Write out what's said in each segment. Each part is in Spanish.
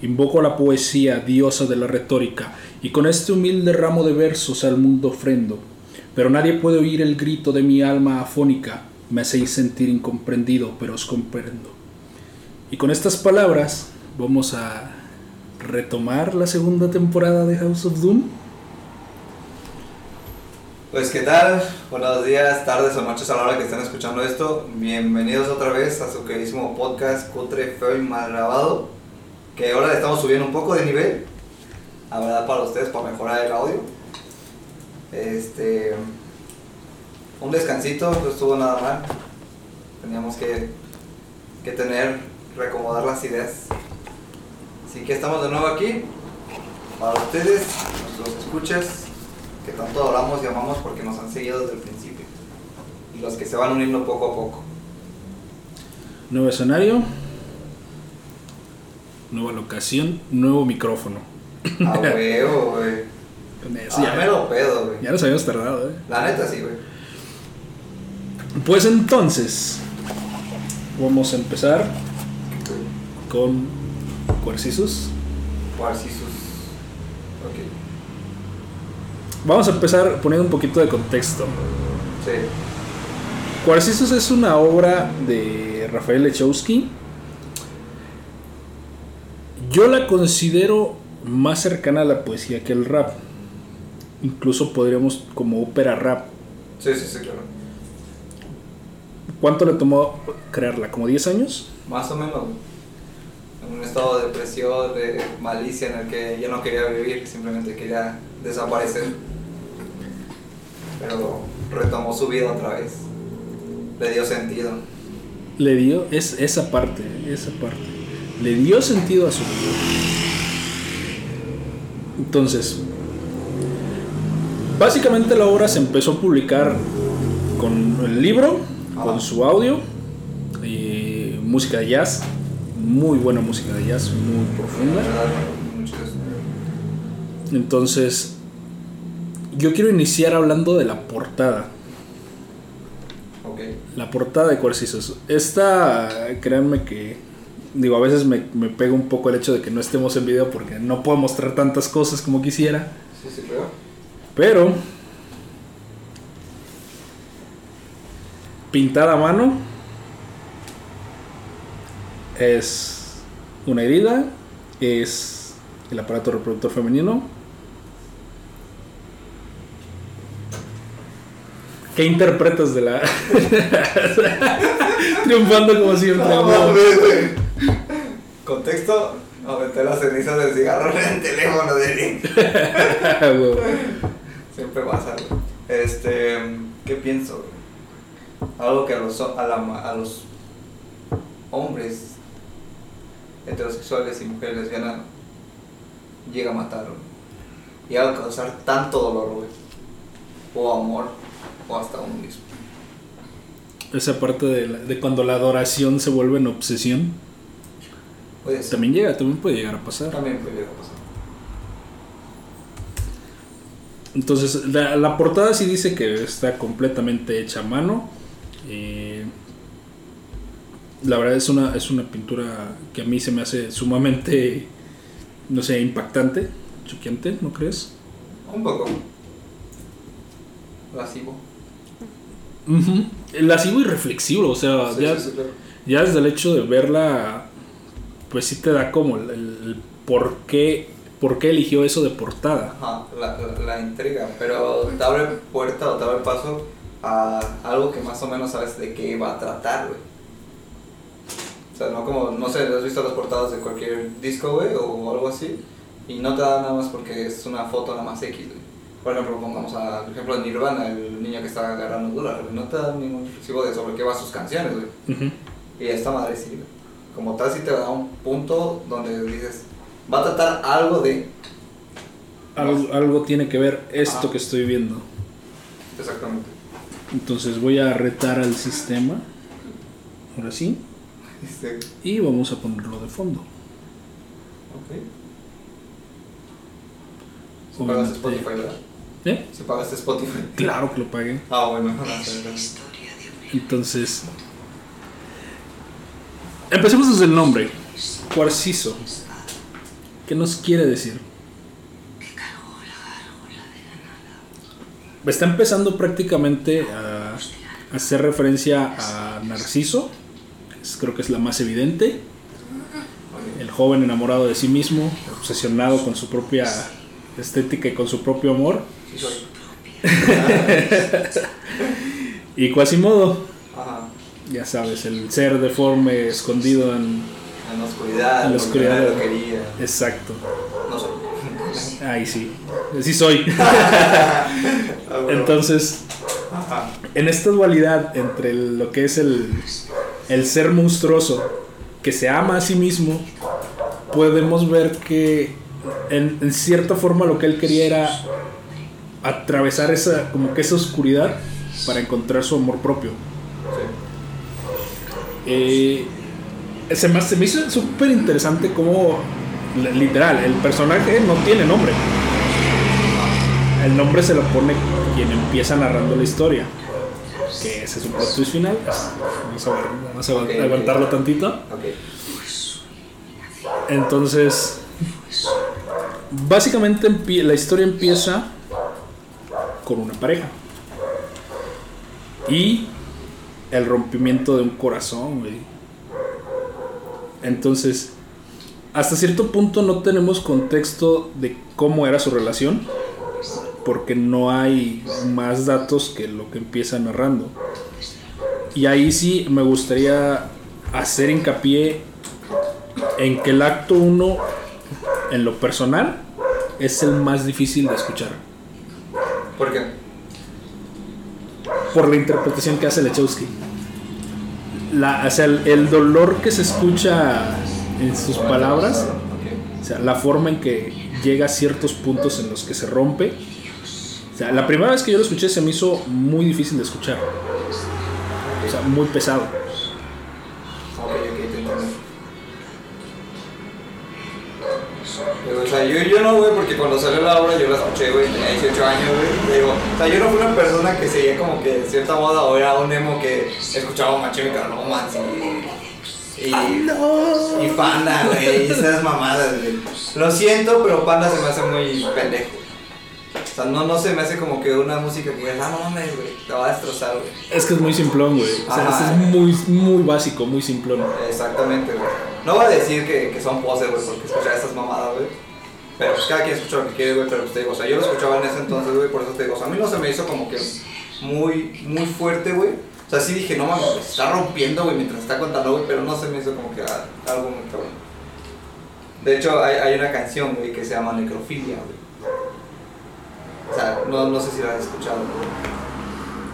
Invoco la poesía, diosa de la retórica, y con este humilde ramo de versos al mundo ofrendo. Pero nadie puede oír el grito de mi alma afónica, me hacéis sentir incomprendido, pero os comprendo. Y con estas palabras vamos a retomar la segunda temporada de House of Doom. Pues qué tal, buenos días, tardes o noches a la hora que estén escuchando esto. Bienvenidos otra vez a su queridísimo podcast Cutre, Feo y Mal Grabado. Que ahora estamos subiendo un poco de nivel. La verdad para ustedes, para mejorar el audio. Este... Un descansito, no estuvo nada mal. Teníamos que, que tener, reacomodar las ideas. Así que estamos de nuevo aquí. Para ustedes, nuestros escuchas, que tanto adoramos y amamos porque nos han seguido desde el principio. Y los que se van uniendo poco a poco. Nuevo escenario, nueva locación, nuevo micrófono. A huevo, güey. Eso Ah, ya, me lo pedo, güey. ya nos habíamos tardado, ¿eh? La neta sí, güey. Pues entonces, vamos a empezar con Cuarcisus. Cuarcisus. Ok. Vamos a empezar poniendo un poquito de contexto. Sí. Cuarcisus es una obra de Rafael Lechowski. Yo la considero más cercana a la poesía que el rap. Incluso podríamos como ópera rap. Sí, sí, sí, claro. ¿Cuánto le tomó crearla? ¿Como 10 años? Más o menos. En un estado de depresión, de malicia en el que yo no quería vivir, simplemente quería desaparecer. Pero retomó su vida otra vez. Le dio sentido. Le dio es, esa parte, esa parte. Le dio sentido a su vida. Entonces, básicamente la obra se empezó a publicar con el libro, con su audio, y música de jazz, muy buena música de jazz, muy profunda. Entonces, yo quiero iniciar hablando de la portada. Ok. La portada de Cuarcisos. Esta, créanme que, digo, a veces me, me pega un poco el hecho de que no estemos en video porque no puedo mostrar tantas cosas como quisiera. Sí, sí, creo. Pero, pintada a mano, es una herida, es el aparato reproductor femenino. ¿Qué interpretas de la... Triunfando como siempre. No. Contexto, aventé las cenizas del cigarro en el teléfono de Link. Siempre pasa. Este, ¿qué pienso? Algo que a los, a, la- a los hombres heterosexuales y mujeres lesbianas llega a matar. Llega a causar tanto dolor, güey. O amor, o hasta uno mismo. Esa parte de, la- de cuando la adoración se vuelve en obsesión. Puede ser. También llega, también puede llegar a pasar. También puede llegar a pasar. Entonces, la, la portada sí dice que está completamente hecha a mano. Eh, la verdad es una, es una pintura que a mí se me hace sumamente, no sé, impactante, choqueante, ¿no crees? Un poco. Lascivo. Ujú. Lascivo y reflexivo, o sea, Sí, ya, sí, sí, claro. ya desde el hecho de verla, pues sí te da como el, el por, qué, por qué eligió eso de portada. Ajá, la, la, la intriga, pero te abre puerta o te abre paso a algo que más o menos sabes de qué va a tratar, güey. O sea, no como, no sé, has visto las portadas de cualquier disco, güey, o algo así, y no te da nada más porque es una foto nada más X, güey. Por ejemplo, pongamos al ejemplo de Nirvana, el niño que está agarrando dólar, güey. No te da ningún recibo de sobre qué va sus canciones, güey. Ujú. Y esta madre sí, güey. Como tal, sí te da un punto donde dices, va a tratar algo de. Algo, algo tiene que ver esto que estoy viendo. Exactamente. Entonces voy a retar al sistema. Ahora sí. Este, Y vamos a ponerlo de fondo. ok. Si pagaste. Spotify, ¿verdad? ¿Eh? Si pagaste Spotify. Claro que lo pagué. Ah, bueno. Historia de un Entonces. Empecemos desde el nombre. Cuarciso. ¿Qué nos quiere decir? Está empezando prácticamente a hacer referencia a Narciso, creo que es la más evidente. El joven enamorado de sí mismo, obsesionado con su propia estética y con su propio amor. Sí soy. Y Quasimodo. Ya sabes, el ser deforme escondido en... En la oscuridad, En la oscuridad. lo quería. Exacto. No soy. Ahí sí. Sí soy. Ah. Entonces, en esta dualidad entre lo que es el, el ser monstruoso que se ama a sí mismo, podemos ver que en, en cierta forma lo que él quería era atravesar esa, como que esa oscuridad para encontrar su amor propio. Eh, se, me, se me hizo súper interesante como, li- literal, el personaje no tiene nombre. El nombre se lo pone quien empieza narrando la historia. Que ese es su plot twist final. Vamos a, ver, vamos a aguantarlo tantito. Entonces, básicamente la historia empieza con una pareja. Y el rompimiento de un corazón. Entonces, hasta cierto punto no tenemos contexto de cómo era su relación. Porque no hay más datos que lo que empieza narrando. Y ahí sí me gustaría hacer hincapié en que el acto 1, en lo personal, es el más difícil de escuchar. ¿Por qué? Por la interpretación que hace Lechowski. La, o sea, el, el dolor que se escucha en sus palabras, o sea, la forma en que llega a ciertos puntos en los que se rompe. O sea, la primera vez que yo lo escuché se me hizo muy difícil de escuchar. O sea, muy pesado. Yo, yo no, güey, porque cuando salió la obra yo la escuché, güey, tenía 18 años, güey. Digo, o sea, yo no fui una persona que seguía como que de cierta moda o era un emo que escuchaba My Chemical Romance y. Y, y Panda, güey, y esas mamadas, güey. Lo siento, pero Panda se me hace muy pendejo. O sea, no, no se me hace como que una música que digas, ah, no mames, güey, te va a destrozar, güey. Es que es muy simplón, güey. O sea, Ajá. es muy, muy básico, muy simplón. Exactamente, güey. No voy a decir que, que son poses, güey, porque escuchar esas mamadas, güey. Pero pues cada quien escucha lo que quiere, güey, pero pues te digo, o sea, yo lo escuchaba en ese entonces, güey, por eso te digo, o sea, a mí no se me hizo como que muy, muy fuerte, güey. O sea, sí dije, no mames, está rompiendo, güey, mientras está contando, güey, pero no se me hizo como que algo muy cabrón. De hecho, hay, hay una canción, güey, que se llama Necrofilia, güey. O sea, no, no sé si la has escuchado, güey.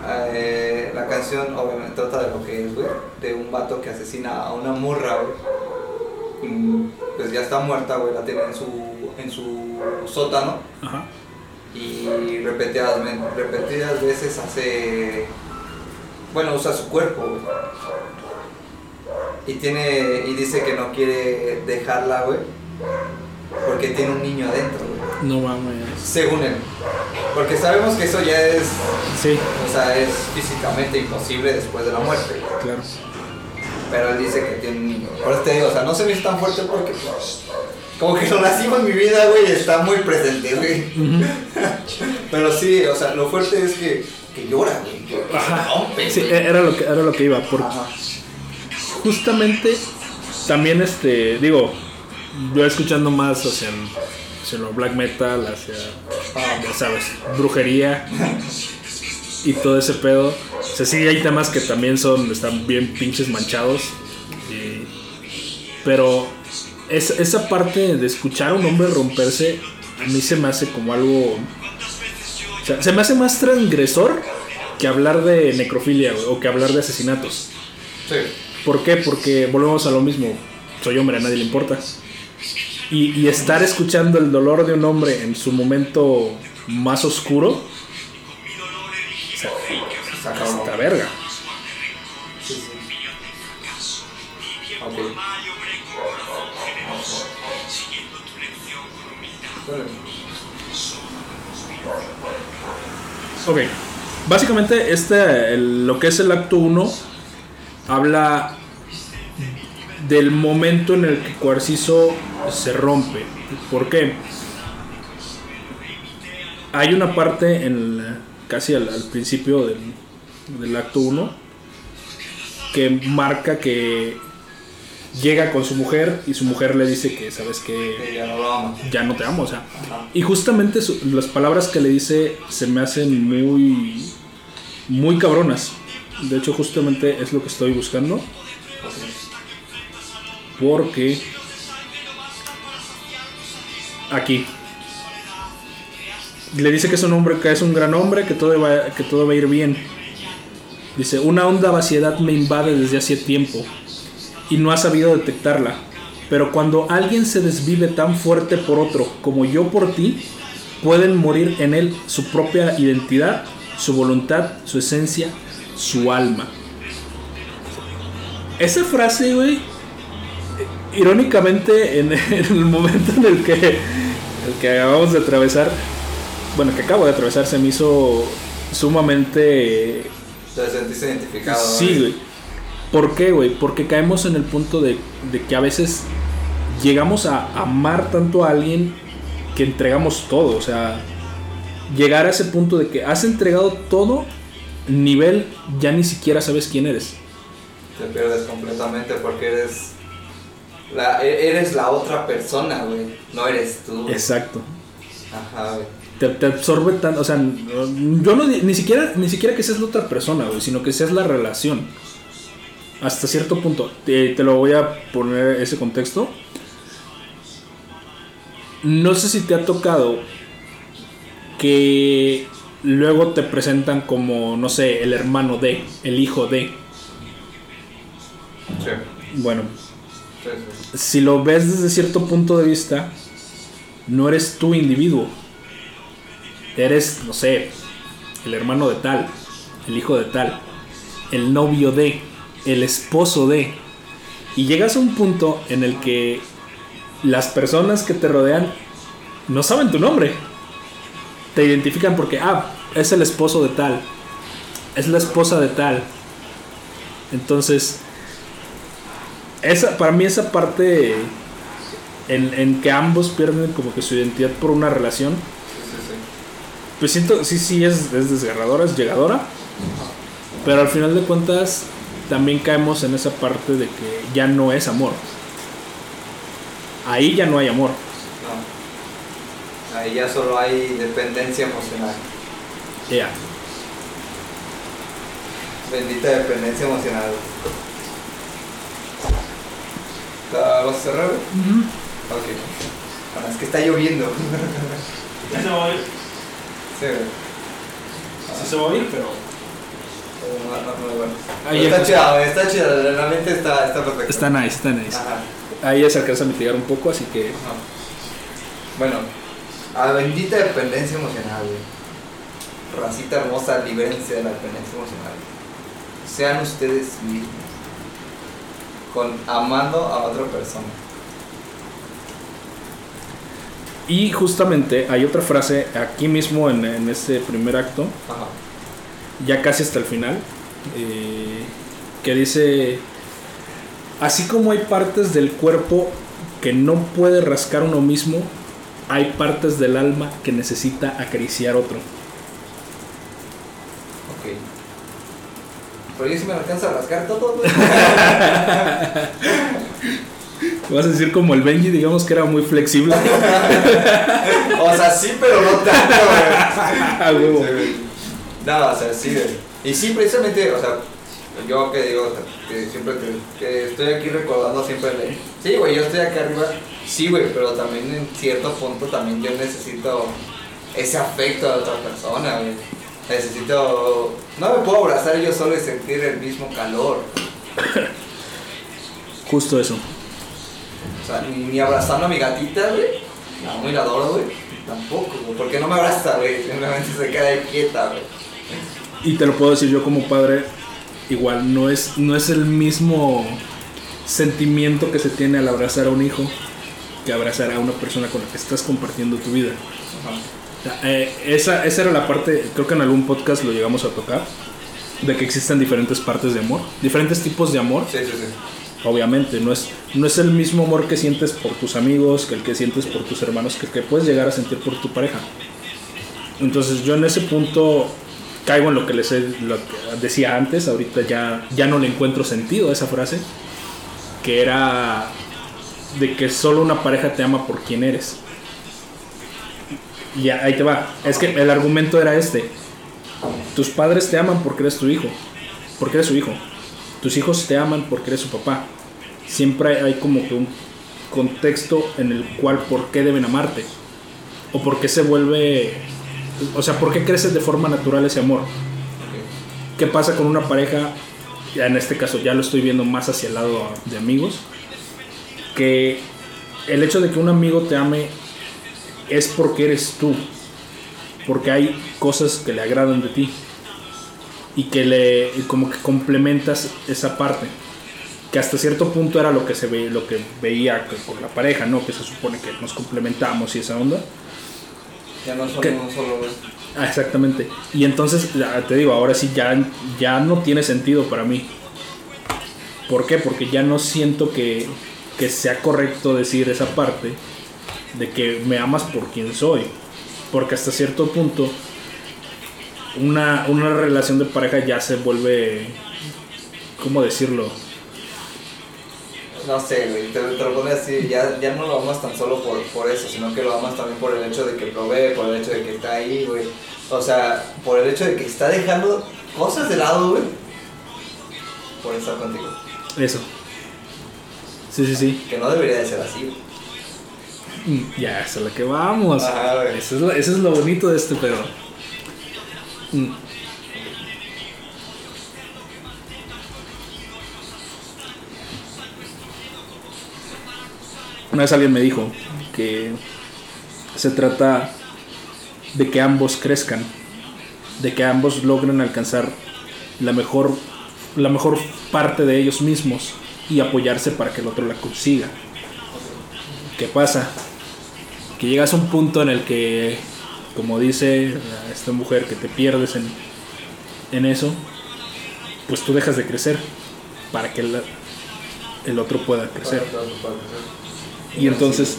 Eh, la canción obviamente trata de lo que es, güey, de un vato que asesina a una morra, güey. Pues ya está muerta, güey, la tiene en su, en su sótano Ajá. y repetidas, repetidas veces hace, bueno, usa su cuerpo, güey. Y tiene, y dice que no quiere dejarla, güey, porque tiene un niño adentro, güey. No mames. Según él. Porque sabemos que eso ya es Sí, o sea, es físicamente imposible después de la muerte. claro. Pero él dice que tiene un niño. Por eso te digo, o sea, no se me hizo tan fuerte porque, pues, como que lo nacimos en mi vida, güey, está muy presente, güey. Pero sí, o sea, lo fuerte es que, que llora, güey. Que Ajá. rompe, Sí, güey. era lo que, era lo que iba. Porque Ajá. justamente también, este, digo, yo escuchando más hacia, hacia lo black metal, hacia, ya sabes, brujería y todo ese pedo. O sea, sí hay temas que también son, están bien pinches manchados. y- pero es- esa parte de escuchar a un hombre romperse, a mí se me hace como algo... O sea, se me hace más transgresor que hablar de necrofilia o que hablar de asesinatos. Sí. ¿Por qué? Porque volvemos a lo mismo. Soy hombre, a nadie le importa. Y, y estar escuchando el dolor de un hombre en su momento más oscuro, o sea, esta verga. Ok. Básicamente, este, lo que es el acto 1 habla del momento en el que Cuarciso se rompe. ¿Por qué? Hay una parte en casi al, al principio del, del acto 1 que marca que llega con su mujer y su mujer le dice que, ¿sabes que ya no lo amo. Ya no te amo, o sea. Ajá. Y justamente su- las palabras que le dice se me hacen muy, muy cabronas. De hecho, justamente es lo que estoy buscando. Porque aquí le dice que es un hombre, que es un gran hombre, que todo va, que todo va a ir bien. Dice, una honda vaciedad me invade desde hace tiempo y no ha sabido detectarla. Pero cuando alguien se desvive tan fuerte por otro como yo por ti, pueden morir en él su propia identidad, su voluntad, su esencia, su alma. Esa frase, güey, irónicamente, en, el momento en el que, el que acabamos de atravesar, bueno, que acabo de atravesar, se me hizo sumamente Te sentiste identificado. Sí, güey. ¿Por qué, güey? Porque caemos en el punto de, de que a veces llegamos a amar tanto a alguien que entregamos todo. O sea, llegar a ese punto de que has entregado todo, nivel ya ni siquiera sabes quién eres. Te pierdes completamente porque eres. La, e- eres la otra persona, güey. No eres tú. Exacto. Ajá, güey. Te, te absorbe tan, o sea, yo no ni siquiera ni siquiera que seas la otra persona, güey, sino que seas la relación. Hasta cierto punto. Te, te lo voy a poner ese contexto. No sé si te ha tocado que luego te presentan como, no sé, el hermano de, el hijo de. Sí. Bueno, Sí, sí. si lo ves desde cierto punto de vista, no eres tu individuo. Eres, no sé, el hermano de tal, el hijo de tal, el novio de, el esposo de. Y llegas a un punto en el que las personas que te rodean no saben tu nombre. Te identifican porque, ah, es el esposo de tal, es la esposa de tal. Entonces, esa, para mí esa parte en, en que ambos pierden como que su identidad por una relación, pues siento, sí, sí, es, es desgarradora, es llegadora, pero al final de cuentas también caemos en esa parte de que ya no es amor. Ahí ya no hay amor. No. Ahí ya solo hay dependencia emocional. Ya. Bendita dependencia emocional. ¿La vas a cerrar? güey? Ok. Bueno, es que está lloviendo. Ya se va a oír. Sí, güey. Sí se va a oír, pero... No, no, no, bueno. Ahí está chida, güey, está chida, la mente está, está perfecta. Está nice, está nice. Ajá. Ahí ya se alcanza a mitigar un poco, así que... Ajá. Bueno, a bendita dependencia emocional, güey. Racita hermosa, libérense de la dependencia emocional. Sean ustedes mismos. Con amando a otra persona. Y justamente hay otra frase aquí mismo en, en este primer acto, Ajá. Ya casi hasta el final, eh, que dice, así como hay partes del cuerpo que no puede rascar uno mismo, hay partes del alma que necesita acariciar otro. Ok. Pero yo sí me alcanza a rascar todo, güey. Vas a decir como el Benji, digamos que era muy flexible. o sea, sí, pero no tanto. A huevo. No, o sea, sí, güey. Y sí, precisamente, o sea, yo que digo, o sea, que siempre te- que estoy aquí recordando siempre de, sí, güey, yo estoy aquí arriba, sí, güey, pero también en cierto punto también yo necesito ese afecto de otra persona, güey. Necesito, no me puedo abrazar yo solo y sentir el mismo calor. Justo eso. O sea, ni, ni abrazando a mi gatita, güey. La amo y la adoro, güey. Tampoco, güey. Porque no me abraza, güey. Simplemente se queda ahí quieta, güey. Y te lo puedo decir yo como padre, igual no es, no es el mismo sentimiento que se tiene al abrazar a un hijo que abrazar a una persona con la que estás compartiendo tu vida. Eh, esa, esa era la parte, creo que en algún podcast lo llegamos a tocar, de que existen diferentes partes de amor, diferentes tipos de amor. Sí, sí, sí. obviamente, no es, no es el mismo amor que sientes por tus amigos, que el que sientes por tus hermanos, que, que puedes llegar a sentir por tu pareja. Entonces yo en ese punto caigo en lo que les decía antes, ahorita ya, ya no le encuentro sentido a esa frase, que era de que solo una pareja te ama por quien eres. Y ahí te va. Es que el argumento era este. Tus padres te aman porque eres tu hijo. Porque eres su hijo. Tus hijos te aman porque eres su papá. Siempre hay como que un contexto en el cual por qué deben amarte. O por qué se vuelve... O sea, por qué creces de forma natural ese amor. ¿Qué pasa con una pareja? Ya en este caso ya lo estoy viendo más hacia el lado de amigos. Que el hecho de que un amigo te ame es porque eres tú. Porque hay cosas que le agradan de ti. Y que le como que complementas esa parte. Que hasta cierto punto era lo que se ve, lo que veía con la pareja, ¿no? Que se supone que nos complementamos y esa onda. Ya no solo, solo Ah, exactamente. Y entonces, te digo, ahora sí ya, ya no tiene sentido para mí. ¿Por qué? Porque ya no siento que, que sea correcto decir esa parte de que me amas por quien soy. Porque hasta cierto punto una, una relación de pareja ya se vuelve, ¿cómo decirlo? No sé, güey, te, lo pones así, ya, ya no lo amas tan solo por, por eso, sino que lo amas también por el hecho de que provee, por el hecho de que está ahí, güey. O sea, por el hecho de que está dejando cosas de lado, güey, por estar contigo. Eso. Sí, sí, sí. Que no debería de ser así, Mm, ya, es a lo que vamos. eso, es lo, eso, es lo, bonito de este pedo. Una vez alguien me dijo que se trata de que ambos crezcan, de que ambos logren alcanzar la mejor, la mejor parte de ellos mismos y apoyarse para que el otro la consiga. ¿Qué pasa? que llegas a un punto en el que, como dice esta mujer, que te pierdes en, en eso, pues tú dejas de crecer para que el, el otro pueda crecer. Y entonces,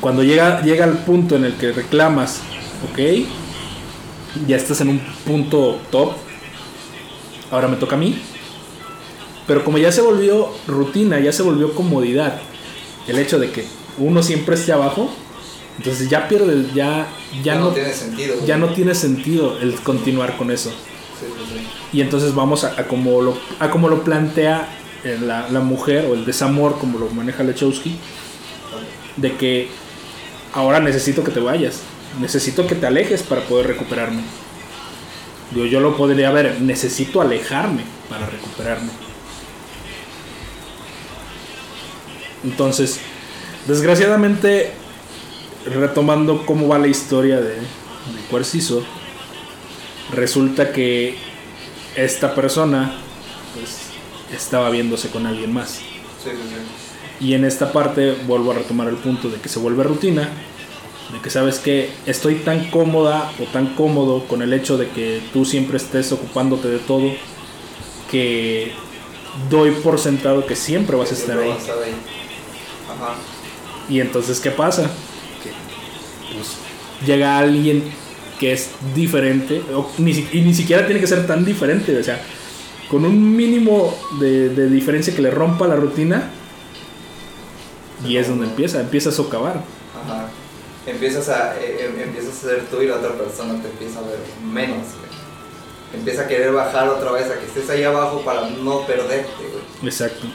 cuando llega, llega al punto en el que reclamas, ok, ya estás en un punto top, ahora me toca a mí. Pero como ya se volvió rutina, ya se volvió comodidad, el hecho de que uno siempre esté abajo, entonces ya pierde, ya, ya, no, tiene sentido. Ya no tiene sentido el continuar con eso. Y entonces vamos a, como lo, a como lo plantea la, la, mujer o el desamor, como lo maneja Lechowski, de que ahora necesito que te vayas, necesito que te alejes para poder recuperarme. Yo, yo lo podría ver, necesito alejarme para recuperarme. Entonces, Desgraciadamente, retomando cómo va la historia de, de Cuarciso, resulta que esta persona estaba viéndose con alguien más. Sí, sí, sí. Y en esta parte vuelvo a retomar el punto de que se vuelve rutina, de que sabes que estoy tan cómoda o tan cómodo con el hecho de que tú siempre estés ocupándote de todo, que doy por sentado que siempre vas a estar ahí. Ajá. Y entonces, ¿qué pasa? Que pues, llega alguien que es diferente, y ni siquiera tiene que ser tan diferente, o sea, con un mínimo de, diferencia que le rompa la rutina, y es donde empieza, empieza a socavar. Ajá. Empiezas a, eh, em, empiezas a ser tú y la otra persona te empieza a ver menos, Empieza a querer bajar otra vez, a que estés ahí abajo para no perderte, Exacto.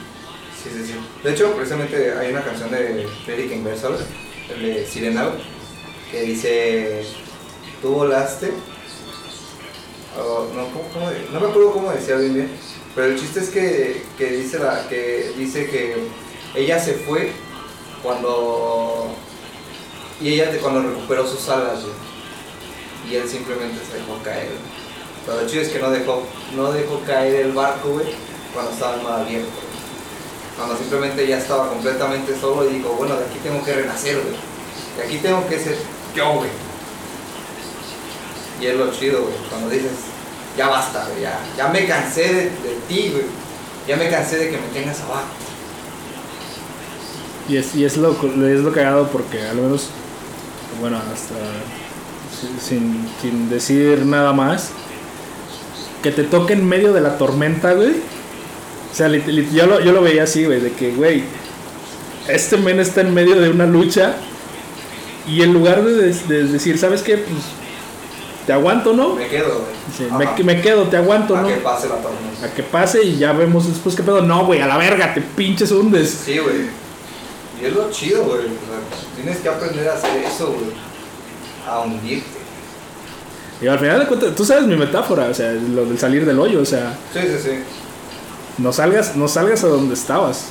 Sí, sí, sí. De hecho, precisamente hay una canción de Eric Inversor, el de Sirenau, que dice, tú volaste, no, ¿cómo, no me acuerdo cómo decía bien bien, pero el chiste es que, que, dice, la, que dice que ella se fue cuando... Y ella cuando recuperó sus alas, y él simplemente se dejó caer. Pero lo chido es que no dejó, no dejó caer el barco, güey, cuando estaba mar abierto cuando simplemente ya estaba completamente solo y dijo, bueno, de aquí tengo que renacer, güey. De aquí tengo que ser yo, güey. Y es lo chido, güey, cuando dices, ya basta, güey, ya, ya me cansé de, ti, güey. Ya me cansé de que me tengas abajo. Y es, y es lo es lo cagado porque al menos bueno, hasta sin, sin decir nada más que te toque en medio de la tormenta, güey. O sea, yo, lo, yo lo veía así, güey, de que, güey, este men está en medio de una lucha y en lugar de, de decir, ¿sabes qué? Pues te aguanto, ¿no? Me quedo, güey. Sí, me, me quedo, te aguanto, A ¿no? que pase la tormenta. A que pase y ya vemos después qué pedo. No, güey, a la verga, te pinches hundes. Sí, güey. Y es lo chido, güey. O sea, tienes que aprender a hacer eso, güey. A hundirte. Y al final de cuentas, tú sabes mi metáfora, o sea, lo del salir del hoyo, o sea, Sí, sí, sí. no salgas, no salgas a donde estabas.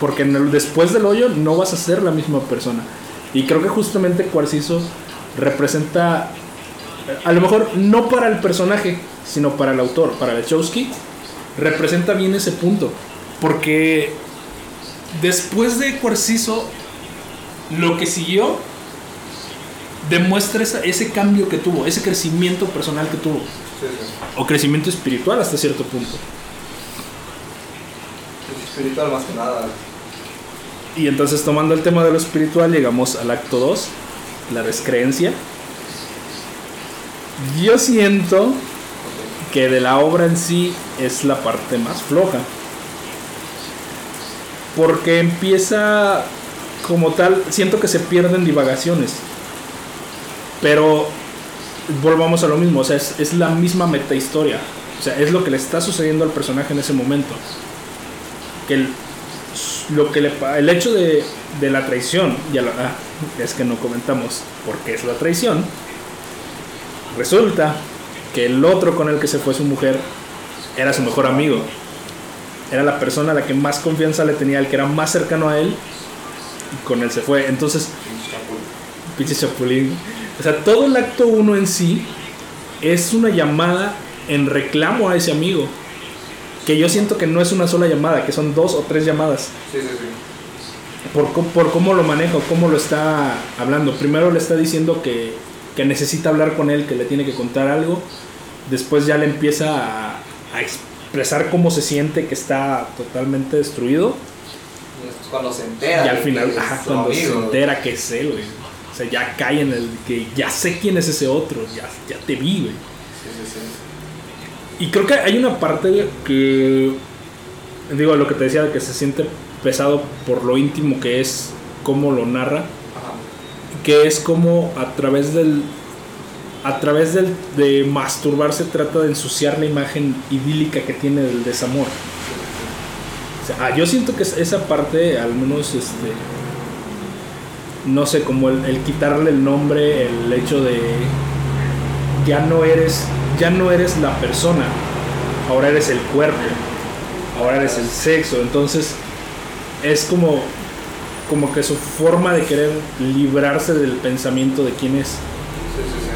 Porque en el- después del hoyo no vas a ser la misma persona. Y creo que justamente Cuarciso representa, a lo mejor no para el personaje, sino para el autor, para Lechowski, representa bien ese punto. Porque después de Cuarciso, lo que siguió demuestra ese cambio que tuvo, ese crecimiento personal que tuvo, Sí, sí. o crecimiento espiritual hasta cierto punto. Es espiritual más que nada. Y entonces tomando el tema de lo espiritual llegamos al acto 2, la descreencia. Yo siento que de la obra en sí es la parte más floja. Porque empieza como tal, siento que se pierden divagaciones. Pero volvamos a lo mismo, o sea, es, la misma metahistoria. O sea, es lo que le está sucediendo al personaje en ese momento. Que el, lo que el hecho de, de la traición, ya ah, es que no comentamos por qué es la traición. Resulta que el otro con el que se fue su mujer era su mejor amigo. Era la persona a la que más confianza le tenía, el que era más cercano a él. Y con él se fue. Entonces, pinche chapulín. O sea, todo el acto 1 en sí es una llamada en reclamo a ese amigo. Que yo siento que no es una sola llamada, que son dos o tres llamadas. Sí, sí, sí. Por, por cómo lo maneja, o cómo lo está hablando. Primero le está diciendo que, que necesita hablar con él, que le tiene que contar algo. Después ya le empieza a, a expresar cómo se siente, que está totalmente destruido. Y es cuando se entera. Y al de final, ajá, cuando se entera que es él, güey. O sea, ya cae en el que ya sé quién es ese otro, ya, ya te vi, güey. Sí, sí, sí. Y creo que hay una parte que, digo, lo que te decía, que se siente pesado por lo íntimo que es, cómo lo narra. Que es como a través del, a través del, de masturbarse trata de ensuciar la imagen idílica que tiene del desamor. O sea, ah, yo siento que es- esa parte, al menos, este, no sé, como el quitarle el nombre, el hecho de ya no eres, ya no eres la persona, ahora eres el cuerpo, ahora eres el sexo, entonces es como, como que su forma de querer librarse del pensamiento de quién es. Sí, sí, sí.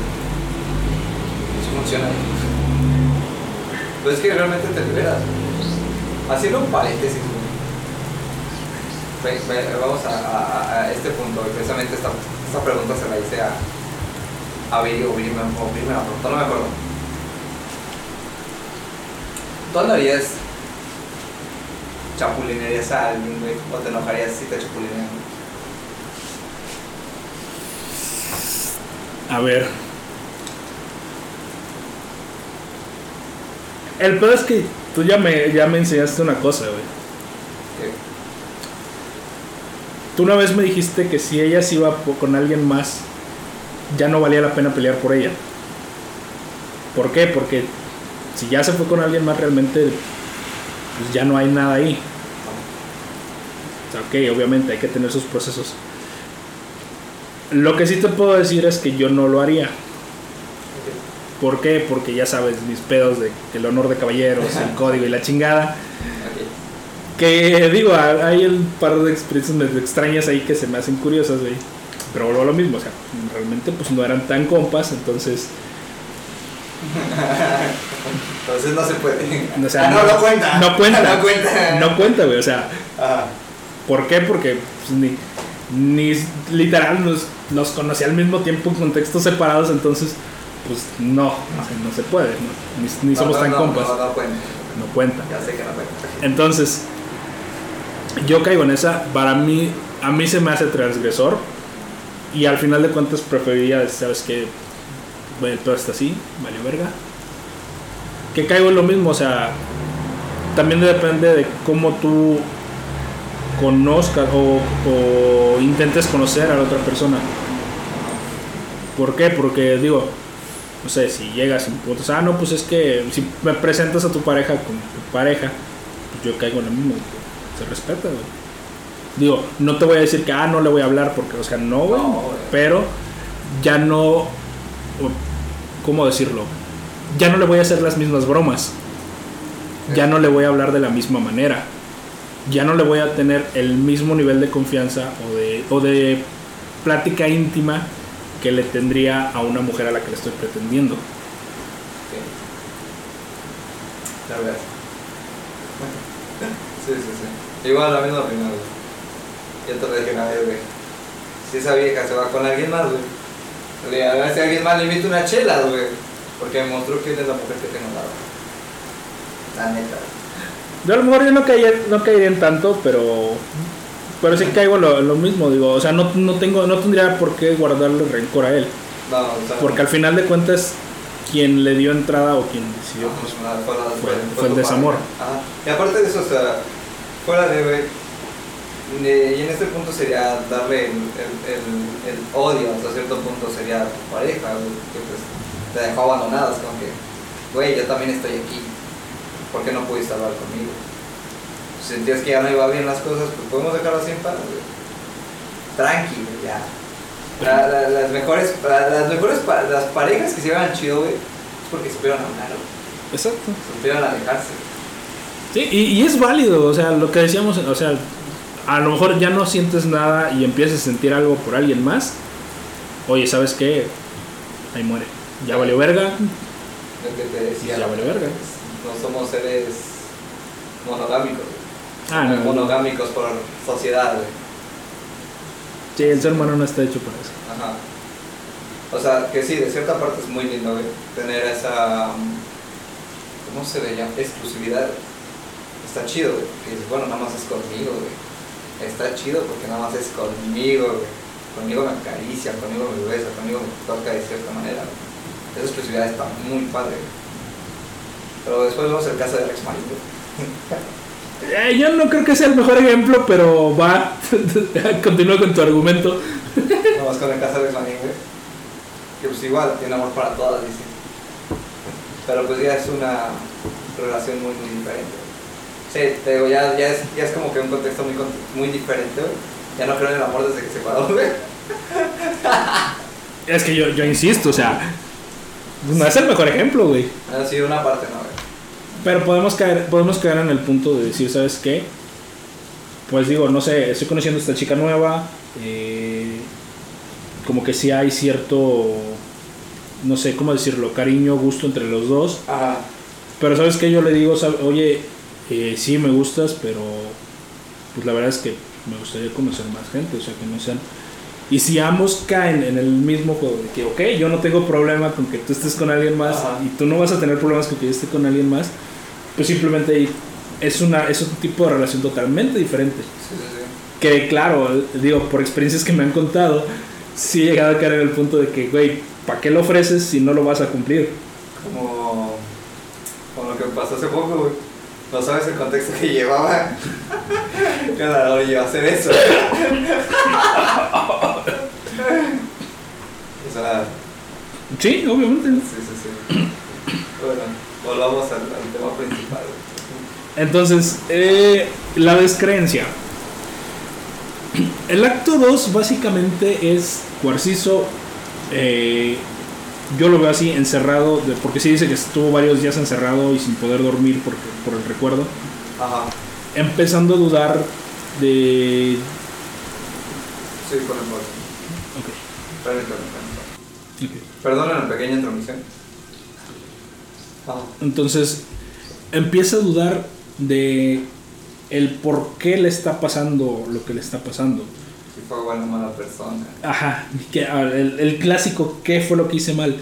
Sí funciona. Pues es que realmente te liberas. Haciendo un paréntesis, Vamos a, este punto. Precisamente esta, esta pregunta se la hice a, a Viri o Viri me, o me no me acuerdo. ¿Tú andarías chapulinearías a alguien, güey? ¿O te enojarías si te chapulinean? A ver. El peor es que tú ya me, ya me enseñaste una cosa, güey. Tú una vez me dijiste que si ella se iba con alguien más, ya no valía la pena pelear por ella. ¿Por qué? Porque si ya se fue con alguien más realmente, pues ya no hay nada ahí. O sea, ok, obviamente hay que tener sus procesos. Lo que sí te puedo decir es que yo no lo haría. ¿Por qué? Porque ya sabes mis pedos de el honor de caballeros, el código y la chingada. Que digo, hay un par de experiencias medio extrañas ahí que se me hacen curiosas, güey. Pero vuelvo a lo mismo, o sea, realmente pues no eran tan compas, entonces, Entonces no se puede. o sea, Ah, no, no cuenta. No cuenta. No cuenta. No cuenta, güey, o sea, Ajá. ¿por qué? Porque pues, ni, ni literal nos, nos conocí al mismo tiempo en contextos separados, entonces, pues no, o sea, no se puede, ¿no? ni, ni No, somos tan compas. No, cuenta. no cuenta. Ya sé que no cuenta. Entonces, yo caigo en esa, para mí, a mí se me hace transgresor y al final de cuentas preferiría, ¿sabes qué? Bueno, todo está así, valió verga. Que caigo en lo mismo, o sea, también depende de cómo tú conozcas o, o intentes conocer a la otra persona. ¿Por qué? Porque digo, no sé, si llegas y me preguntas, ah, no, pues es que si me presentas a tu pareja con tu pareja, pues yo caigo en lo mismo, se respeta, güey. Digo, no te voy a decir que, ah, no le voy a hablar porque, o sea, no, güey, No, pero ya no, ¿cómo decirlo? Ya no le voy a hacer las mismas bromas, ya no le voy a hablar de la misma manera, ya no le voy a tener el mismo nivel de confianza o de, o de plática íntima que le tendría a una mujer a la que le estoy pretendiendo. Sí. Ya ves. Sí, sí, sí. Igual la misma opinión. Yo te lo dije una vez, güey. Si esa vieja se va con alguien más, güey. A ver si alguien más le invita una chela, güey. Porque me mostró quién es la mujer que tengo al lado. La neta. Yo a lo mejor yo no caería, no caería en tanto, pero pero sí caigo lo, lo mismo, digo, o sea, no, no tengo no tendría por qué guardarle rencor a él, No, o sea. porque al final de cuentas quien le dio entrada o quien decidió Ajá, pues, fue, la- fue- fue el desamor. Ajá. Y aparte de eso, o sea, fuera de, y en este punto sería darle el, el, el- el odio, hasta cierto punto sería a tu pareja, que pues te dejó abandonadas, como que, güey, yo también estoy aquí, ¿por qué no pudiste hablar conmigo? Si sentías que ya no iba bien las cosas, pues podemos dejarlo así en paz, güey. Tranqui, ya. La- la- las mejores, la- las mejores las parejas que se llevan chido, güey, es porque supieron hablar, güey. Exacto. Supieron alejarse. Sí, y, y es válido, o sea, lo que decíamos, o sea, a lo mejor ya no sientes nada y empiezas a sentir algo por alguien más. Oye, ¿sabes qué? Ahí muere. Ya valió verga. Lo que te decía. Ya vale verga. No somos seres monogámicos. Ah, no. Monogámicos por sociedad, güey. Sí, el ser humano no está hecho para eso. Ajá. O sea, que sí, de cierta parte es muy lindo, güey. Tener esa. um, ¿Cómo se le llama? Exclusividad. Está chido, güey. Que dices, bueno, nada más es conmigo, güey. Está chido porque nada más es conmigo, güey. Conmigo me acaricia, conmigo me besa, conmigo me toca de cierta manera, güey. Esa exclusividad está muy padre. Pero después vemos el caso del ex marido. Eh, yo no creo que sea el mejor ejemplo, pero va. Continúa con tu argumento. Nada más con el caso del ex marido. Que pues igual tiene amor para todas, dice. Pero pues ya es una relación muy, muy diferente. Sí, te digo, ya, ya, es, ya es como que un contexto muy, muy diferente. Ya no creo en el amor desde que se paró, güey. Es que yo, yo insisto, o sea. No es el mejor ejemplo, güey. Ha sido una parte, ¿no, güey? Pero podemos caer, podemos caer en el punto de decir, ¿sabes qué? Pues digo, no sé, estoy conociendo a esta chica nueva. eh, como que sí hay cierto. No sé cómo decirlo, cariño, gusto entre los dos. Ajá. Pero sabes que yo le digo, oye, eh, sí me gustas, pero pues la verdad es que me gustaría conocer más gente, o sea, que no sean... Y si ambos caen en el mismo juego, de que, ok, yo no tengo problema con que tú estés con alguien más Ajá. y tú no vas a tener problemas con que yo esté con alguien más, pues simplemente es, una, es otro tipo de relación totalmente diferente. Sí, sí, sí. Que claro, digo, por experiencias que me han contado, sí he llegado a caer en el punto de que, güey, ¿para qué lo ofreces si no lo vas a cumplir? Como, como lo que pasó hace poco, güey. No sabes el contexto que llevaba. Claro, iba a hacer eso. Sí, obviamente. sí, sí, sí. Bueno, volvamos al, al tema principal. Entonces, eh, la descreencia. El acto 2 básicamente es Cuarciso. eh, yo lo veo así, encerrado, de- porque sí dice que estuvo varios días encerrado y sin poder dormir por, por el recuerdo. Ajá, Empezando a dudar de... sí, con el bol. Perdona la pequeña intromisión. Ajá. Entonces, empieza a dudar de el por qué le está pasando lo que le está pasando. Si fue buena o mala persona. Ajá, que, ah, el, el clásico, ¿qué fue lo que hice mal?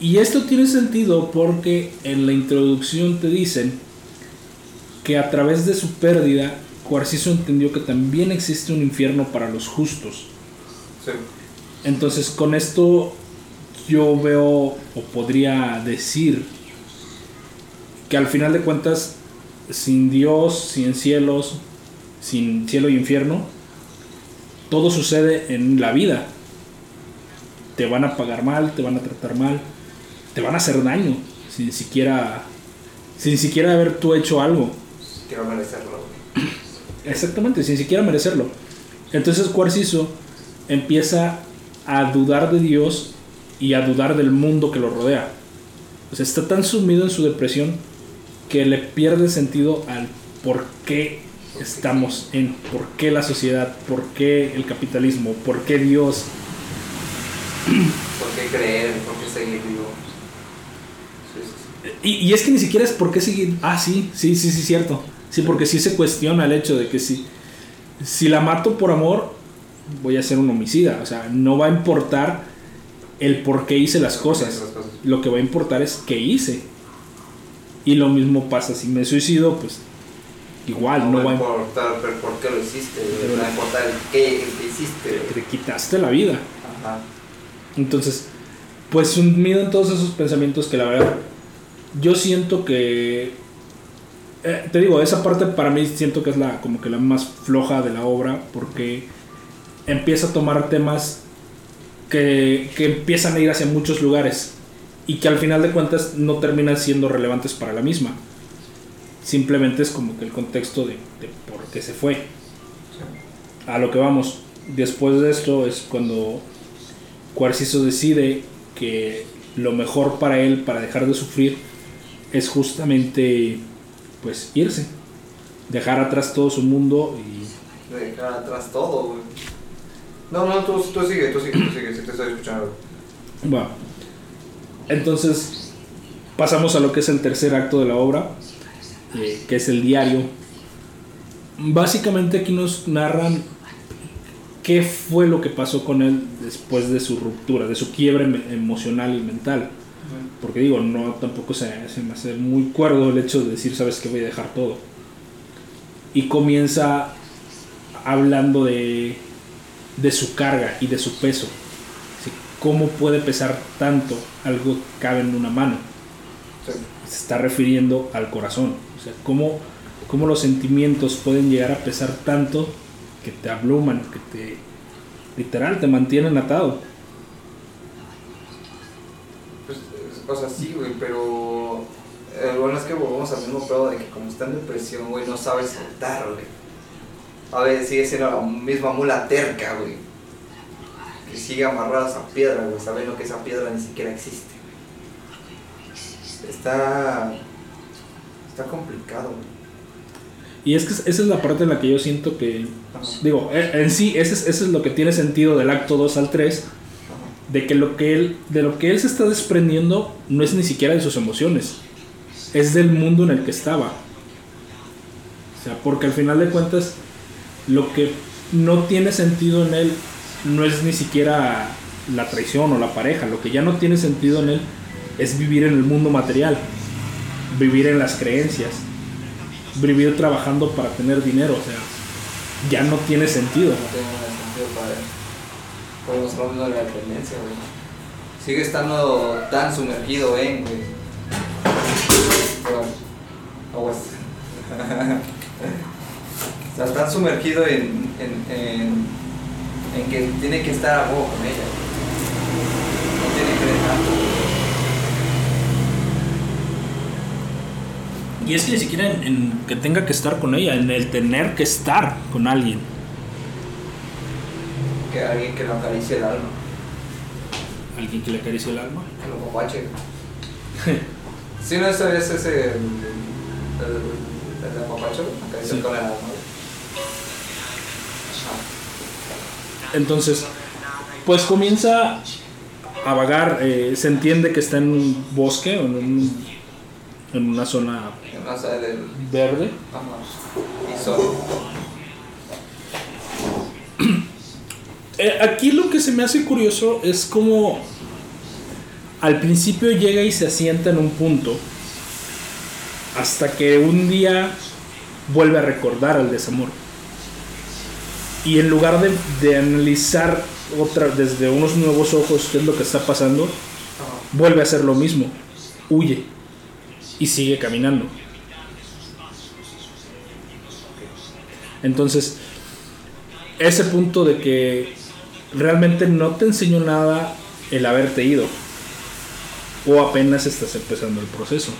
Y esto tiene sentido porque en la introducción te dicen que a través de su pérdida, Cuarciso entendió que también existe un infierno para los justos. Sí. Entonces con esto yo veo o podría decir que al final de cuentas, sin Dios, sin cielos, sin cielo y infierno, todo sucede en la vida. Te van a pagar mal, te van a tratar mal, te van a hacer daño, sin siquiera, sin siquiera haber tú hecho algo. Quiero merecerlo. Exactamente, sin siquiera merecerlo. Entonces Cuarciso empieza a dudar de Dios y a dudar del mundo que lo rodea. O sea, está tan sumido en su depresión que le pierde sentido al por qué estamos en, por qué la sociedad, por qué el capitalismo, por qué Dios. ¿Por qué creer? ¿Por qué seguir vivo? Y, y es que ni siquiera es por qué seguir. Ah, sí, sí, sí, sí, cierto. Sí, porque sí se cuestiona el hecho de que si, si la mato por amor, voy a ser un homicida. O sea, no va a importar el por qué hice las cosas. Lo que va a importar es qué hice. Y lo mismo pasa si me suicido, pues igual, no, va va a importar pero por qué lo hiciste, no va a importar el qué, que hiciste. te quitaste la vida. Ajá. Entonces, pues sumido en todos esos pensamientos que la verdad, yo siento que, eh, te digo, esa parte para mí siento que es la como que la más floja de la obra porque empieza a tomar temas que, que empiezan a ir hacia muchos lugares y que al final de cuentas no terminan siendo relevantes para la misma. Simplemente es como que el contexto de, por qué se fue. A lo que vamos. Después de esto es cuando Cuarciso decide que lo mejor para él, para dejar de sufrir, es justamente pues irse. Dejar atrás todo su mundo y Dejar atrás todo, güey. No, no, tú, tú sigue, tú sigue, tú sigue, si te estoy escuchando. Va. Entonces, pasamos a lo que es el tercer acto de la obra, eh, que es el diario. Básicamente aquí nos narran qué fue lo que pasó con él después de su ruptura, de su quiebre emocional y mental. Porque digo, no tampoco se, se me hace muy cuerdo el hecho de decir, sabes que voy a dejar todo. Y comienza hablando de, de su carga y de su peso. ¿Cómo puede pesar tanto algo que cabe en una mano? Sí. Se está refiriendo al corazón. O sea, ¿cómo, cómo los sentimientos pueden llegar a pesar tanto que te abluman, que te literal te mantienen atado. Pues, eh, o sea, sí, güey, pero. El bueno es que volvemos al mismo pedo de que, como está en depresión, güey, no sabe soltar, güey. A ver, sigue siendo la misma mula terca, güey. Que sigue amarrada a esa piedra, güey, sabiendo que esa piedra ni siquiera existe, güey. Está. Está complicado, güey. Y es que esa es la parte en la que yo siento que, digo, eh, en sí, ese es, ese es lo que tiene sentido del acto 2 al 3, de que lo que él, de lo que él se está desprendiendo no es ni siquiera de sus emociones, es del mundo en el que estaba. O sea, porque al final de cuentas, lo que no tiene sentido en él no es ni siquiera la traición o la pareja, lo que ya no tiene sentido en él es vivir en el mundo material, vivir en las creencias, vivir trabajando para tener dinero, o sea, ya no tiene sentido. No tiene sentido para él. Hablar de la dependencia, güey. Sigue estando tan sumergido en, güey. Bueno, aguas. o sea, tan sumergido en, en, en, en que tiene que estar a huevo con ella. No tiene que dejar. Y es que ni siquiera en, que tenga que estar con ella, en el tener que estar con alguien. Que alguien que lo acaricie el alma. Alguien que le acaricie el alma. Que lo copache. Si no, ese es ese. El, el, el, el acariciar Sí. con el alma. Entonces, pues comienza a vagar, eh, se entiende que está en un bosque o en, un- en una zona verde. Eh, aquí lo que se me hace curioso es como al principio llega y se asienta en un punto hasta que un día vuelve a recordar al desamor. Y en lugar de, de analizar otra, desde unos nuevos ojos qué es lo que está pasando, vuelve a hacer lo mismo, huye y sigue caminando. Entonces, ese punto de que realmente no te enseñó nada el haberte ido, o apenas estás empezando el proceso.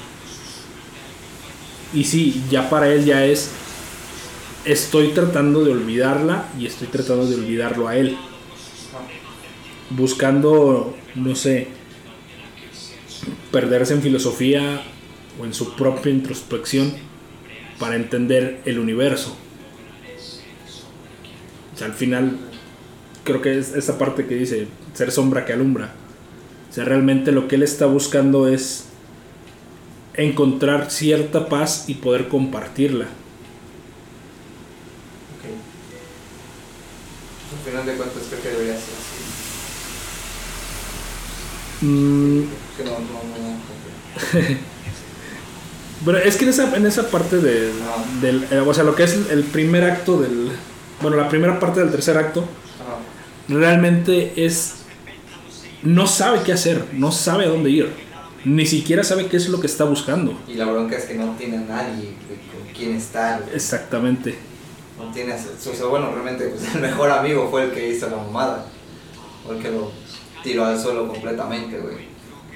Y sí, ya para él ya es, estoy tratando de olvidarla y estoy tratando de olvidarlo a él. Buscando, no sé, perderse en filosofía o en su propia introspección para entender el universo. O sea, al final, creo que es esa parte que dice, ser sombra que alumbra. O sea, realmente lo que él está buscando es encontrar cierta paz y poder compartirla. Mm, pero es que en esa, en esa parte de, Ah. del, eh, o sea, lo que es el primer acto del, bueno, la primera parte del tercer acto, realmente es, no sabe qué hacer, no sabe a dónde ir, ni siquiera sabe qué es lo que está buscando. Y la bronca es que no tiene a nadie con quien estar. Exactamente. No tiene o sea, bueno, realmente pues, el mejor amigo fue el que hizo la mamada. Fue el que lo tiró al suelo completamente, güey.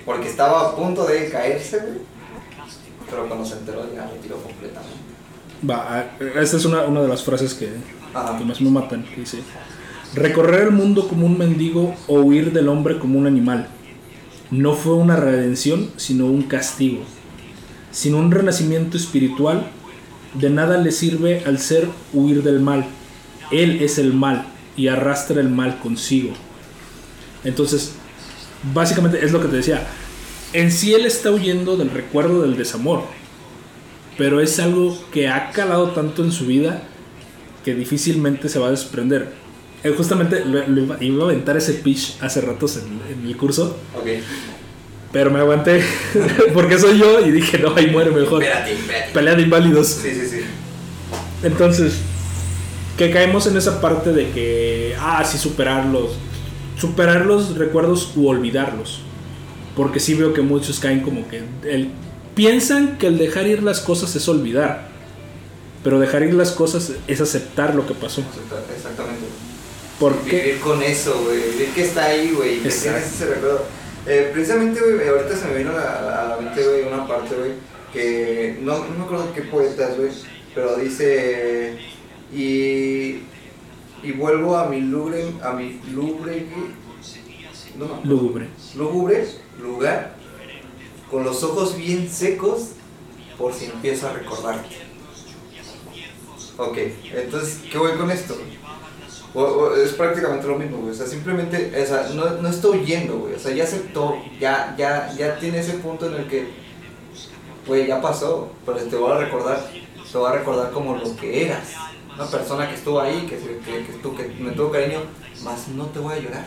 Porque estaba a punto de caerse, güey. Pero cuando se enteró ya lo tiró completamente. Va, a- esta es una, una de las frases que, más me matan, dice, recorrer el mundo como un mendigo o huir del hombre como un animal. No fue una redención, sino un castigo. Sin un renacimiento espiritual, de nada le sirve al ser huir del mal. Él es el mal y arrastra el mal consigo. Entonces, básicamente es lo que te decía. En sí él está huyendo del recuerdo del desamor. Pero es algo que ha calado tanto en su vida que difícilmente se va a desprender. Eh, justamente lo, lo iba, iba a aventar ese pitch hace ratos en, en el curso, Ok. pero me aguanté porque soy yo y dije, no, ahí muere mejor. Espérate, espérate. Pelea de inválidos. Sí, sí, sí. Entonces, que caemos en esa parte de que, ah, sí, superarlos. Superar los recuerdos u olvidarlos. Porque sí veo que muchos caen como que el, piensan que el dejar ir las cosas es olvidar. Pero dejar ir las cosas es aceptar lo que pasó. Exacta- Exactamente. Porque Vivir con eso, güey. Vivir que está ahí, güey. Que ese recuerdo. Eh, precisamente, güey, ahorita se me vino a la, a la mente, güey, una parte, güey, que no, no me acuerdo qué poetas, güey, pero dice. Y. Y vuelvo a mi lúgubre. A mi lúgubre. No, lúgubre. lúgubre lugar con los ojos bien secos por si empiezo a recordarte. Ok, entonces, ¿qué voy con esto? O- o- es prácticamente lo mismo, güey. O sea, simplemente, o sea, no, no está huyendo, güey. O sea, ya aceptó, ya, ya, ya tiene ese punto en el que, güey, ya pasó, pero te voy a recordar, te voy a recordar como lo que eras. Una persona que estuvo ahí, que, se- que, que, tú- que me tuvo cariño, más no te voy a llorar.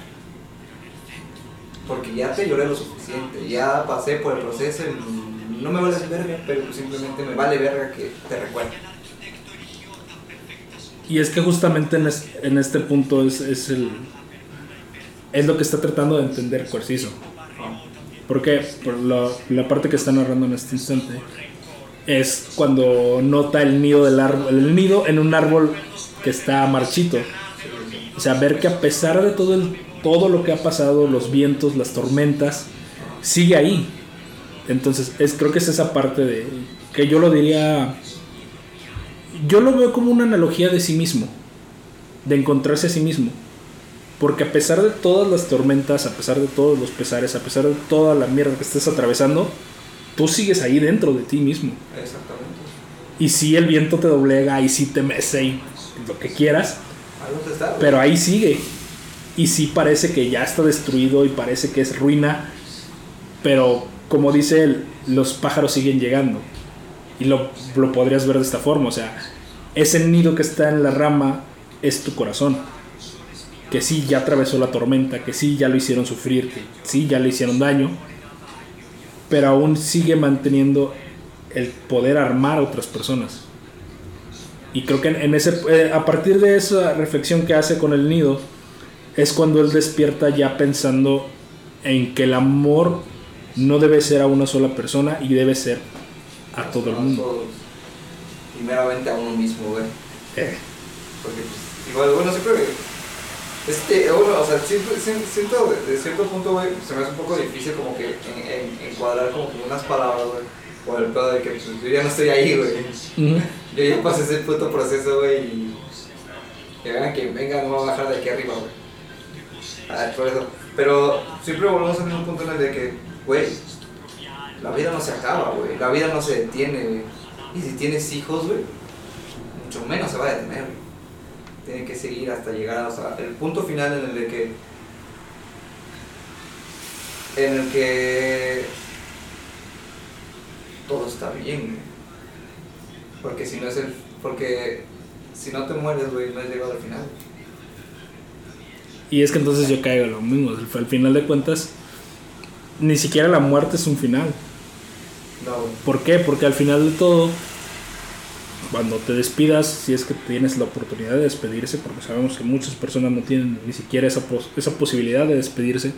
Porque ya te lloré lo suficiente, ya pasé por el proceso y no me vale verga, pero simplemente me vale verga que te recuerde. Y es que justamente en, es- en este punto es, es el es lo que está tratando de entender Cuarciso. Porque por la, la parte que está narrando en este instante es cuando nota el nido del árbol, el nido en un árbol que está marchito. O sea, ver que a pesar de todo el, todo lo que ha pasado, los vientos, las tormentas, sigue ahí. Entonces, es, creo que es esa parte de que yo lo diría yo lo veo como una analogía de sí mismo, de encontrarse a sí mismo. Porque a pesar de todas las tormentas, a pesar de todos los pesares, a pesar de toda la mierda que estés atravesando, tú sigues ahí dentro de ti mismo. Exactamente. Y si el viento te doblega y si te mece y lo que quieras, está, pero ahí sigue. Y sí parece que ya está destruido y parece que es ruina, pero como dice él, los pájaros siguen llegando. Y lo, lo podrías ver de esta forma, o sea, ese nido que está en la rama es tu corazón. Que sí ya atravesó la tormenta, que sí ya lo hicieron sufrir, que sí ya le hicieron daño, pero aún sigue manteniendo el poder armar a otras personas. Y creo que en, ese, eh, a partir de esa reflexión que hace con el nido, es cuando él despierta ya pensando en que el amor no debe ser a una sola persona y debe ser a todo el mundo. Primeramente a uno mismo, güey. Eh. Porque, pues, igual, bueno, siempre. Este, bueno, o sea, siento, siento de, cierto punto, güey, se me hace un poco difícil como que en, encuadrar como unas palabras, güey. Por el pedo de que pues, yo ya no estoy ahí, güey. Yo ya pasé ese puto proceso, güey, y. Que vengan, que venga, no va a bajar de aquí arriba, güey. Ah, por eso. Pero siempre volvemos a un punto en el de que, güey, la vida no se acaba, güey. La vida no se detiene, güey. Y si tienes hijos, güey, mucho menos se va a detener, güey. Tiene que seguir hasta llegar a, el punto final en el que. En el que. Todo está bien. Porque si no es el. Porque si no te mueres, güey, no has llegado al final. Y es que entonces yo caigo lo mismo. Al final de cuentas, ni siquiera la muerte es un final. No. ¿Por qué? Porque al final de todo, cuando te despidas, si es que tienes la oportunidad de despedirse, porque sabemos que muchas personas no tienen ni siquiera esa, esa posibilidad de despedirse,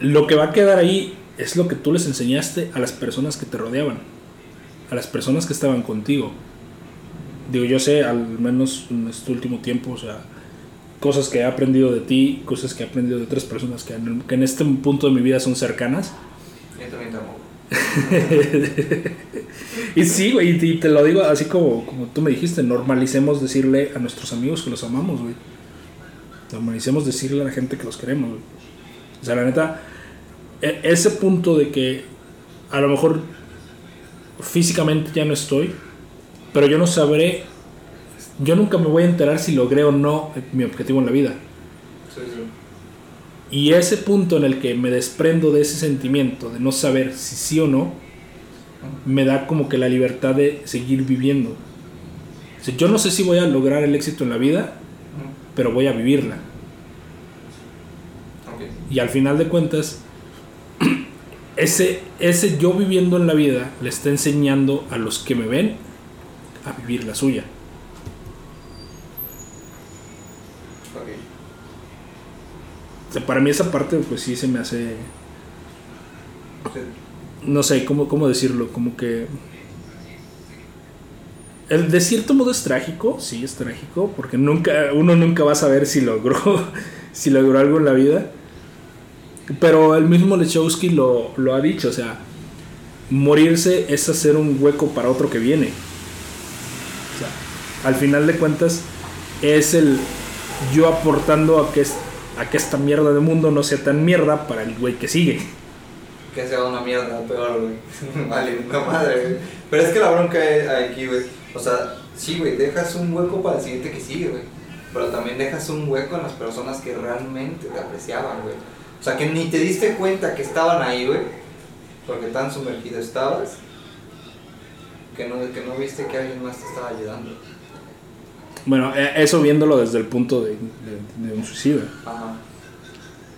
lo que va a quedar ahí es lo que tú les enseñaste a las personas que te rodeaban a las personas que estaban contigo. Digo, yo sé, al menos en este último tiempo, o sea, cosas que he aprendido de ti, cosas que he aprendido de otras personas que en, que en este punto de mi vida son cercanas. Yo también te amo. y sí, güey, y te lo digo así como, como tú me dijiste, normalicemos decirle a nuestros amigos que los amamos, güey. Normalicemos decirle a la gente que los queremos. O sea, la neta, e, ese punto de que a lo mejor físicamente ya no estoy, pero yo no sabré, yo nunca me voy a enterar si logré o no mi objetivo en la vida. Y ese punto en el que me desprendo de ese sentimiento de no saber si sí o no, me da como que la libertad de seguir viviendo. yo no sé si voy a lograr el éxito en la vida, pero voy a vivirla. Y al final de cuentas, ese, ese yo viviendo en la vida le está enseñando a los que me ven a vivir la suya. Para mí esa parte pues sí se me hace... No sé, ¿cómo, cómo decirlo? Como que... El, de cierto modo es trágico, sí es trágico, porque nunca, uno nunca va a saber si logró, si logró algo en la vida pero el mismo Lechowski lo, lo ha dicho, o sea, morirse es hacer un hueco para otro que viene. O sea, al final de cuentas es el yo aportando a que, a que esta mierda de mundo no sea tan mierda para el güey que sigue. Que sea una mierda peor, güey. vale, una madre, güey. Pero es que la bronca hay aquí, güey. O sea, sí, güey, dejas un hueco para el siguiente que sigue, güey. Pero también dejas un hueco en las personas que realmente te apreciaban, güey. O sea, que ni te diste cuenta que estaban ahí, güey, porque tan sumergido estabas, que no, que no viste que alguien más te estaba ayudando. Bueno, eh, eso viéndolo desde el punto de, un suicidio. Ajá.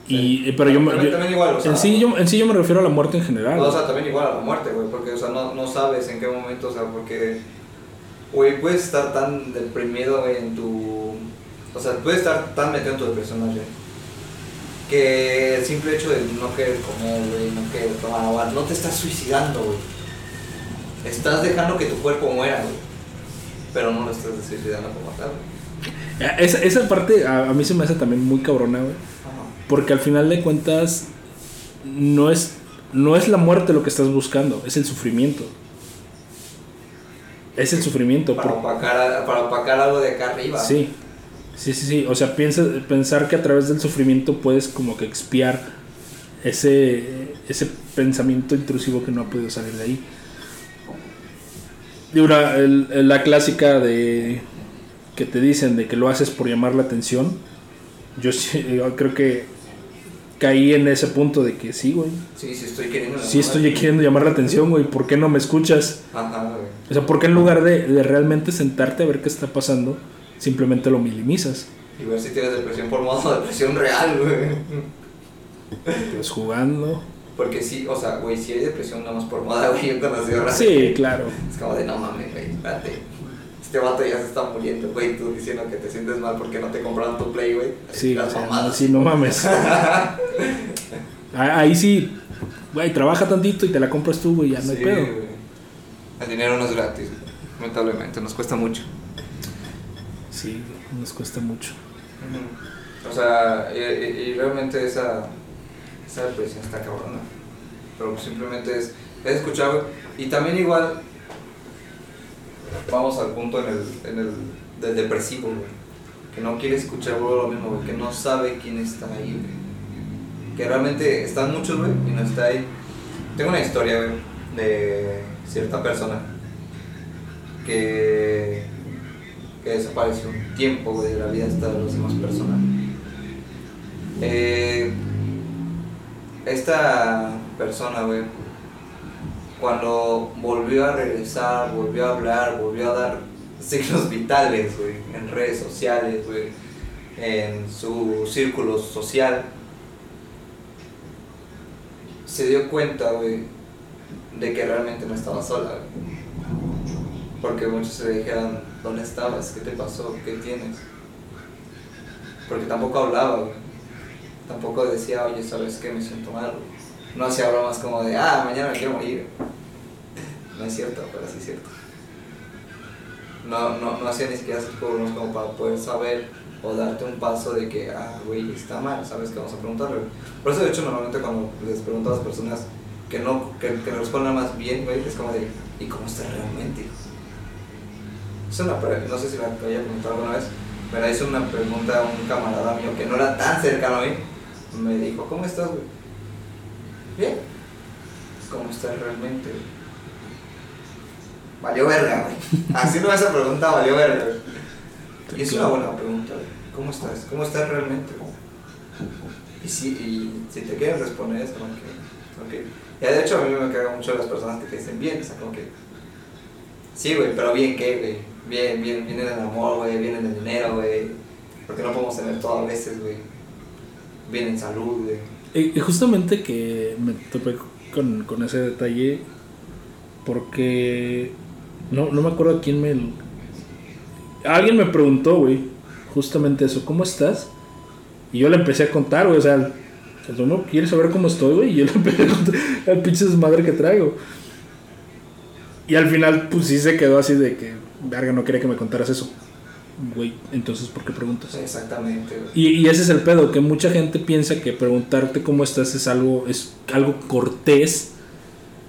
Y, pero yo, también, igual, o sea, en, sí yo, en sí yo me refiero a la muerte en general. o sea, también igual a la muerte, güey, porque, o sea, no, no sabes en qué momento, o sea, porque, güey, puedes estar tan deprimido, güey, en tu, o sea, puedes estar tan metido en tu depresión, güey que el simple hecho de no querer comer, güey, no querer tomar agua, no te estás suicidando, güey. Estás dejando que tu cuerpo muera, güey. Pero no lo estás suicidando como tal. Eh, esa, esa parte a, mí se me hace también muy cabrona, güey. Porque al final de cuentas no es, no es la muerte lo que estás buscando, es el sufrimiento. Es el sufrimiento. Para, opacar, para opacar algo de acá arriba. Sí. Sí, sí, sí. O sea, piensa, pensar que a través del sufrimiento puedes como que expiar ese, ese pensamiento intrusivo que no ha podido salir de ahí. Una, la clásica de que te dicen de que lo haces por llamar la atención. Yo, yo creo que caí en ese punto de que sí, güey. Sí, sí estoy queriendo. Sí estoy queriendo llamar la atención, güey. ¿Por qué no me escuchas? Ajá, güey. O sea, ¿por qué en lugar de, de realmente sentarte a ver qué está pasando? simplemente lo minimizas. Y ver si tienes depresión por modo de depresión real, güey. Pues jugando. Porque sí, o sea, güey, si hay depresión nada más por moda, güey, yo conocí Sí, claro. Es como de no mames, güey, espérate. Este vato ya se está muriendo, güey, tú diciendo que te sientes mal porque no te compraron tu Play, güey. Sí, Las mamadas. no, sí, no mames. Ah, Ahí sí, güey, trabaja tantito y te la compras tú, güey, ya no hay pedo. güey. El dinero no es gratis, lamentablemente, nos cuesta mucho. Sí, nos cuesta mucho. O sea, y, y- y realmente esa, esa depresión está cabrona. Pero pues simplemente es, es escuchar. Y también igual, vamos al punto en el, en el del depresivo, güey. Que no quiere escuchar lo mismo, güey. Que no sabe quién está ahí, güey. Que realmente están muchos, güey, y no está ahí. Tengo una historia, de cierta persona que, que desapareció un tiempo, de la vida hasta de las demás personas. Eh, esta persona, güey, cuando volvió a regresar, volvió a hablar, volvió a dar signos vitales, güey, en redes sociales, güey, en su círculo social, se dio cuenta, güey, de que realmente no estaba sola, güey. Porque muchos se dijeron, ¿dónde estabas? ¿Qué te pasó? ¿Qué tienes? Porque tampoco hablaba, güey. Tampoco decía, oye, ¿sabes qué? Me siento mal. No hacía bromas como de, ah, mañana me quiero morir. No es cierto, pero sí es cierto. No, no, no hacía ni siquiera de bromas como para poder saber o darte un paso de que, ah, güey, está mal, ¿sabes qué vamos a preguntarle? Por eso, de hecho, normalmente cuando les pregunto a las personas que no, que, que respondan más bien, güey, es como de, ¿y cómo estás realmente? Es una no sé si la había preguntado alguna vez, la hizo una pregunta a un camarada mío que no era tan cercano a mí. Me dijo, ¿cómo estás, güey? Bien. ¿Cómo estás realmente? güey? Valió verga, güey. Así no esa pregunta valió verga, güey. Y es una buena pregunta, güey. ¿Cómo estás? ¿Cómo estás realmente, güey? Y si, y si te quieren responder es como que, ok. Ya de hecho a mí me cagan mucho las personas que te dicen bien, o sea, como que, sí, güey, pero bien qué, güey. Bien, bien, bien en el amor, güey, bien en el dinero, güey. Porque no podemos tener todo a veces, güey. Bien en salud. Y justamente que me topé con, con ese detalle porque no, no me acuerdo a quién me... Alguien me preguntó, güey, justamente eso, ¿cómo estás? Y yo le empecé a contar, güey, o sea, pues uno quiere saber cómo estoy, güey, y yo le empecé a contar el pinche desmadre que traigo. Y al final, pues sí se quedó así de que, verga, no quería que me contaras eso. Güey, entonces, ¿por qué preguntas? Exactamente. Y, y ese es el pedo, que mucha gente piensa que preguntarte cómo estás es algo, es algo cortés,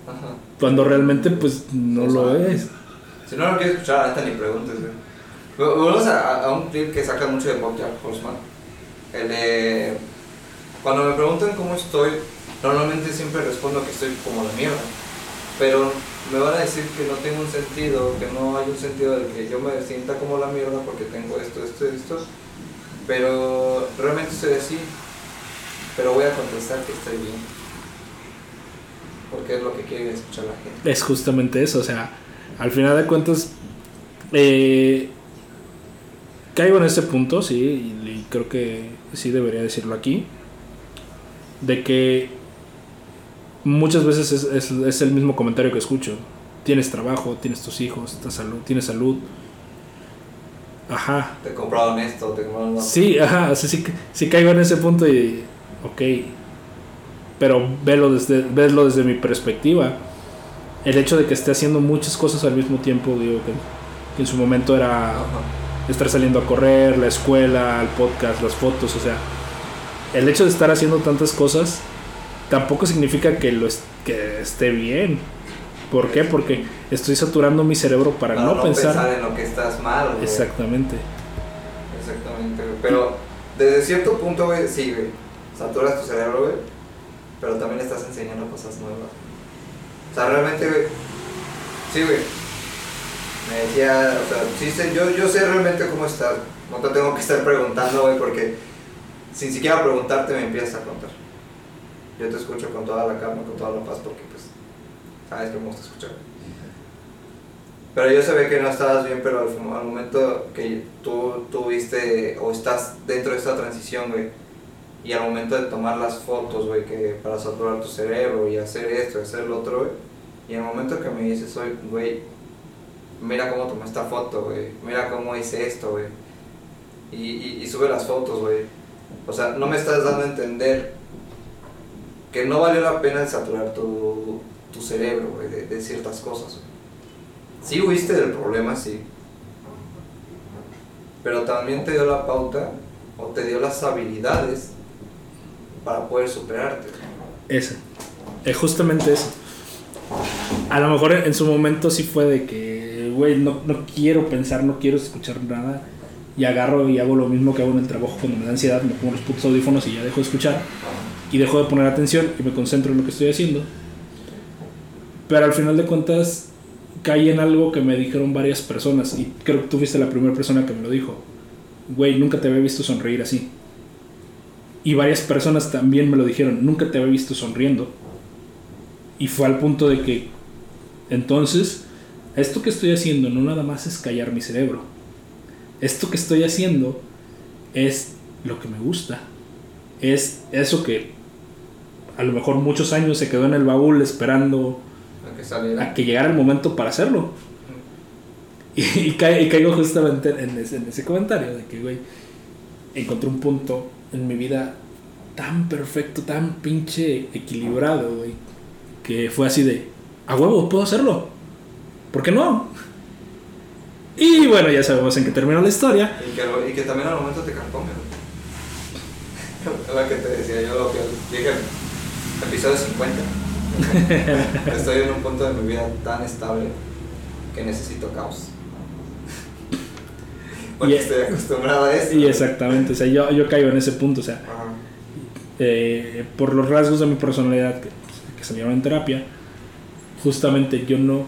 Ajá. cuando realmente pues no lo es. Si no lo quieres escuchar, ahorita ni preguntes, güey. Vol- Volvemos a, a un clip que saca mucho de Bojack Horseman. El de... Cuando me preguntan cómo estoy, normalmente siempre respondo que estoy como la mierda. Pero me van a decir que no tengo un sentido, que no hay un sentido de que yo me sienta como la mierda porque tengo esto, esto, esto. Pero realmente estoy así. Pero voy a contestar que estoy bien. Porque es lo que quiere escuchar la gente. Es justamente eso, o sea, al final de cuentas, eh, caigo en ese punto, sí, y creo que sí debería decirlo aquí, de que muchas veces es, es- es el mismo comentario que escucho. Tienes trabajo, tienes tus hijos, estás salud, tienes salud. Ajá, Te compraron esto, te compraron lo. Sí, ajá, sea, sí, sí caigo en ese punto y, ok, pero velo desde, veslo desde mi perspectiva. El hecho de que esté haciendo muchas cosas al mismo tiempo, digo que, que en su momento era Ajá. estar saliendo a correr, la escuela, el podcast, las fotos, o sea, el hecho de estar haciendo tantas cosas tampoco significa que, lo es- que esté bien. ¿Por qué? Porque estoy saturando mi cerebro para, no, pensar. en lo que estás mal, güey. Exactamente. Exactamente, güey. Pero desde cierto punto, güey, sí, güey. Saturas tu cerebro, güey. Pero también estás enseñando cosas nuevas. O sea, realmente, güey. Sí, güey. Me decía, o sea, sí sé, yo, yo sé realmente cómo estás. No te tengo que estar preguntando, güey, porque sin siquiera preguntarte me empiezas a contar. Yo te escucho con toda la calma, con toda la paz, porque pues sabes que me gusta escuchar. Pero yo sabía que no estabas bien, pero al, al momento que tú tuviste o estás dentro de esta transición, güey, y al momento de tomar las fotos, güey, que para saturar tu cerebro y hacer esto, hacer lo otro, güey, y al momento que me dices, güey, mira cómo tomé esta foto, güey, mira cómo hice esto, güey. Y, y, y sube las fotos, güey. O sea, no me estás dando a entender que no valió la pena saturar tu, tu cerebro, de, ciertas cosas. Sí huiste del problema, sí. Pero también te dio la pauta o te dio las habilidades para poder superarte. Ese. Es justamente eso. A lo mejor en su momento sí fue de que, güey, no, no quiero pensar, no quiero escuchar nada. Y agarro y hago lo mismo que hago en el trabajo cuando me da ansiedad, me pongo los putos audífonos y ya dejo de escuchar. Y dejo de poner atención y me concentro en lo que estoy haciendo. Pero al final de cuentas caí en algo que me dijeron varias personas. Y creo que tú fuiste la primera persona que me lo dijo. Güey, nunca te había visto sonreír así. Y varias personas también me lo dijeron. Nunca te había visto sonriendo. Y fue al punto de que, entonces, esto que estoy haciendo no nada más es callar mi cerebro. Esto que estoy haciendo es lo que me gusta. Es eso que a lo mejor muchos años se quedó en el baúl esperando A que saliera. a que llegara el momento para hacerlo. Y, y ca- y caigo justamente en ese, en ese comentario de que, güey, encontré un punto en mi vida tan perfecto, tan pinche equilibrado, güey, que fue así de, a huevo, puedo hacerlo. ¿Por qué no? Y bueno, ya sabemos en qué terminó la historia. Y que, lo- y que también al momento te carcome, lo que te decía yo, lo que dije episodio 50. Estoy en un punto de mi vida tan estable que necesito caos. Porque Y- estoy acostumbrado a eso. Y exactamente, o sea, yo, yo caigo en ese punto, o sea, eh, por los rasgos de mi personalidad que, que se llevan en terapia, justamente yo no,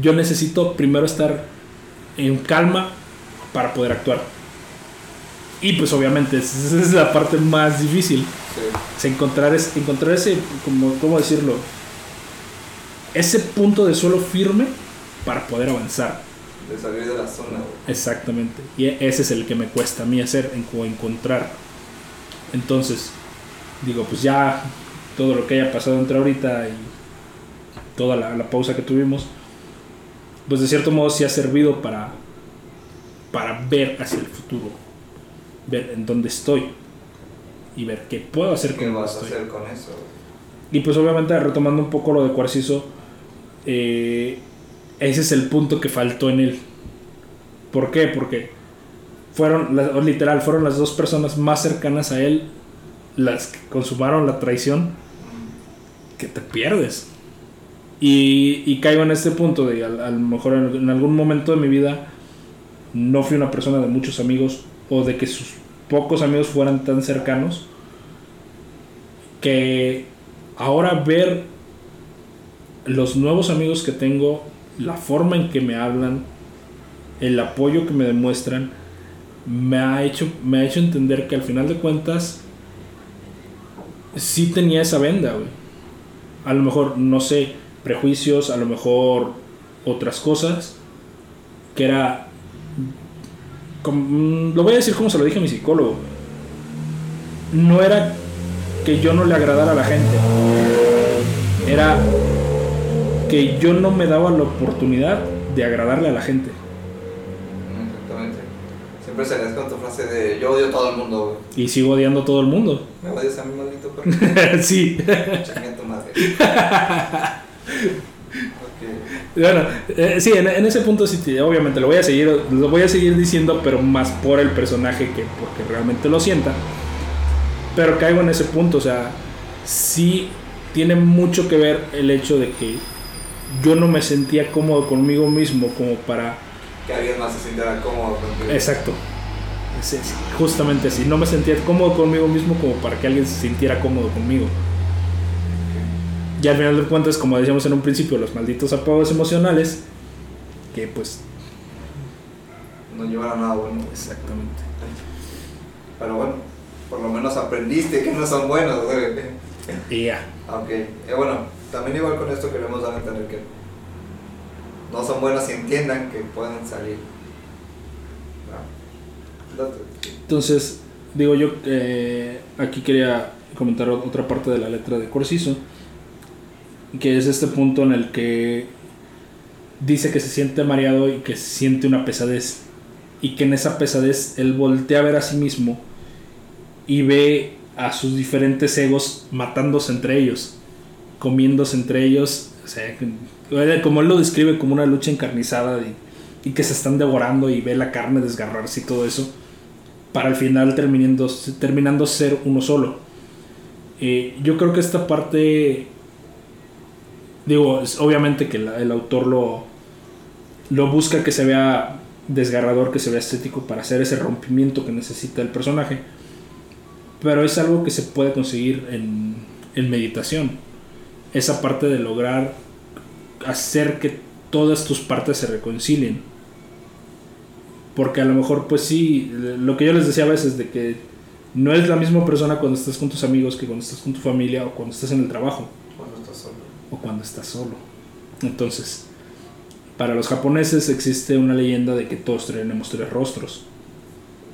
yo necesito primero estar en calma para poder actuar. Y pues obviamente esa es la parte más difícil, Sí. es encontrar, es, encontrar ese, como, ¿cómo decirlo? Ese punto de suelo firme para poder avanzar. De salir de la zona. Exactamente. Y ese es el que me cuesta a mí hacer, encontrar. Entonces, digo, pues ya todo lo que haya pasado entre ahorita y toda la, la pausa que tuvimos, pues de cierto modo sí ha servido para, para ver hacia el futuro, ver en dónde estoy y ver qué puedo hacer ¿Qué con vas a hacer con eso? Y pues obviamente retomando un poco lo de Cuarciso, eh, ese es el punto que faltó en él. ¿Por qué? Porque fueron, literal, fueron las dos personas más cercanas a él las que consumaron la traición que te pierdes. Y, y caigo en este punto de, a, a lo mejor en, en algún momento de mi vida, no fui una persona de muchos amigos o de que sus pocos amigos fueran tan cercanos que ahora ver los nuevos amigos que tengo, la forma en que me hablan, el apoyo que me demuestran, me ha hecho, me ha hecho entender que al final de cuentas sí tenía esa venda. A lo mejor, no sé, prejuicios, a lo mejor otras cosas, que era... como- lo voy a decir como se lo dije a mi psicólogo. No era que yo no le agradara a la gente. Era que yo no me daba la oportunidad de agradarle a la gente. Mm, Exactamente. Siempre salías con tu frase de yo odio a todo el mundo, güey. Y sigo odiando a todo el mundo. ¿Me odias a mí, maldito perro? sí. Chinga tu madre. Bueno, eh, sí, en, en ese punto sí, te- obviamente lo voy a seguir, lo voy a seguir diciendo, pero más por el personaje que porque realmente lo sienta. Pero caigo en ese punto, o sea, sí tiene mucho que ver el hecho de que yo no me sentía cómodo conmigo mismo como para Que alguien más se sintiera cómodo contigo. Exacto. Es- es justamente así. No me sentía cómodo conmigo mismo como para que alguien se sintiera cómodo conmigo. Y al final de cuentas, como decíamos en un principio, los malditos apagos emocionales, que pues... No llevan a nada bueno. Exactamente. Pero bueno, por lo menos aprendiste que no son buenos, güey. Ya. Ok. Eh, bueno, también igual con esto queremos dar a entender que no son buenos y entiendan que pueden salir. Entonces, digo yo, eh, aquí quería comentar otra parte de la letra de Corsiso, que es este punto en el que dice que se siente mareado y que siente una pesadez. Y que en esa pesadez él voltea a ver a sí mismo y ve a sus diferentes egos matándose entre ellos, comiéndose entre ellos. O sea, como él lo describe como una lucha encarnizada y, y que se están devorando y ve la carne desgarrarse y todo eso, para al final terminando, terminando ser uno solo. Eh, yo creo que esta parte, digo, es obviamente que el autor lo, lo busca que se vea desgarrador, que se vea estético para hacer ese rompimiento que necesita el personaje. Pero es algo que se puede conseguir en, en meditación. Esa parte de lograr hacer que todas tus partes se reconcilien. Porque a lo mejor, pues sí, lo que yo les decía a veces de que no es la misma persona cuando estás con tus amigos que cuando estás con tu familia o cuando estás en el trabajo. O cuando estás solo. Entonces, para los japoneses existe una leyenda de que todos tenemos tres rostros,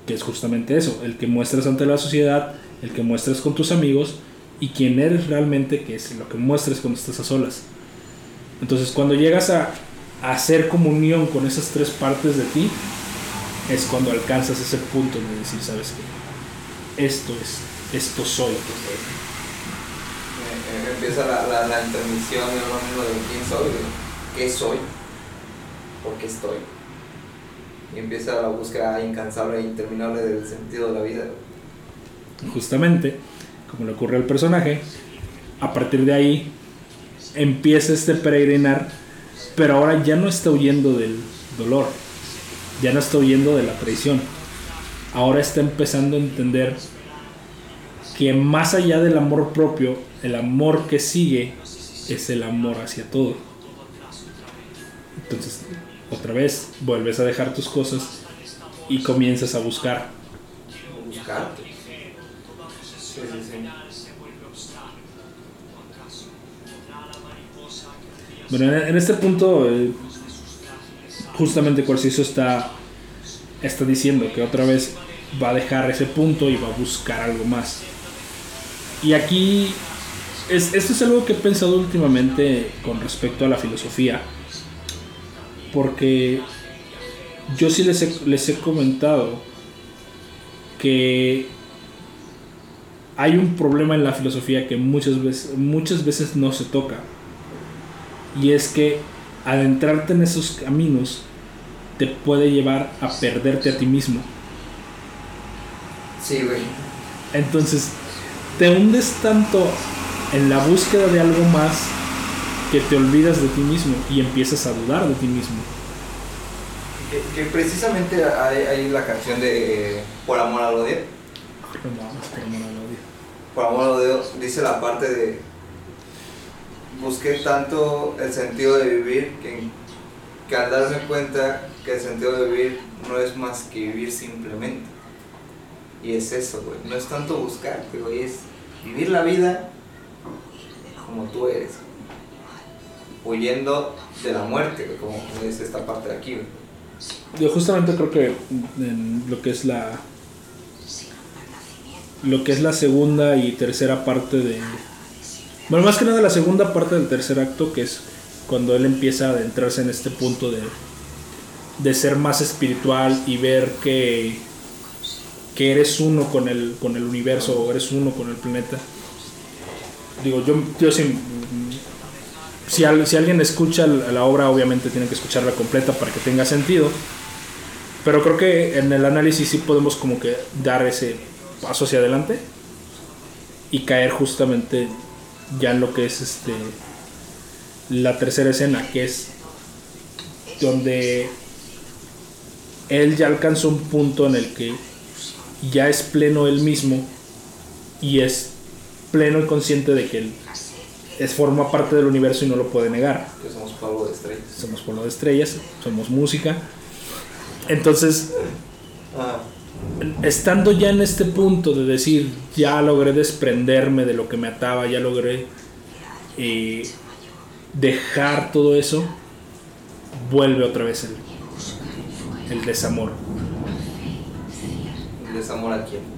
que es justamente eso, el que muestras ante la sociedad, el que muestras con tus amigos y quién eres realmente, que es lo que muestras cuando estás a solas. Entonces cuando llegas a, hacer comunión con esas tres partes de ti, es cuando alcanzas ese punto de decir, ¿sabes qué? Esto es, esto soy. Empieza la, la, la intermisión de quién soy, qué soy por qué estoy. Y empieza la búsqueda incansable e interminable del sentido de la vida. Justamente, como le ocurre al personaje, a partir de ahí empieza este peregrinar, pero ahora ya no está huyendo del dolor, ya no está huyendo de la traición. Ahora está empezando a entender que más allá del amor propio, el amor que sigue es el amor hacia todo. Entonces, otra vez vuelves a dejar tus cosas y comienzas a buscar. Buscar. Bueno, en este punto, eh, justamente Corsiso está, está diciendo que otra vez va a dejar ese punto y va a buscar algo más. Y aquí, es, esto es algo que he pensado últimamente con respecto a la filosofía porque yo sí les he, les he comentado que hay un problema en la filosofía que muchas veces, muchas veces no se toca. Y es que adentrarte en esos caminos te puede llevar a perderte a ti mismo. Sí, güey. Entonces, te hundes tanto en la búsqueda de algo más que te olvidas de ti mismo y empiezas a dudar de ti mismo. Que, precisamente hay, la canción de Por amor al odio. Por amor al odio. Por amor al odio dice la parte de busqué tanto el sentido de vivir que, que al darme cuenta que el sentido de vivir no es más que vivir simplemente. Y es eso, güey. No es tanto buscar, pero es vivir la vida como tú eres huyendo de la muerte, como es esta parte de aquí. Yo justamente creo que en lo que es la lo que es la segunda y tercera parte de bueno más que nada la segunda parte del tercer acto que es cuando él empieza a adentrarse en este punto de de ser más espiritual y ver que que eres uno con el con el universo o eres uno con el planeta digo yo yo sí si, alguien escucha la obra, obviamente tiene que escucharla completa para que tenga sentido. Pero creo que en el análisis sí podemos como que dar ese paso hacia adelante y caer justamente ya en lo que es este la tercera escena, que es donde él ya alcanzó un punto en el que ya es pleno él mismo y es pleno y consciente de que él es, forma parte del universo y no lo puede negar. Que somos polvo de estrellas. Somos polvo de estrellas, somos música. Entonces, ah. estando ya en este punto de decir, ya logré desprenderme de lo que me ataba, ya logré eh, dejar todo eso, vuelve otra vez el, el desamor. ¿El desamor a quién?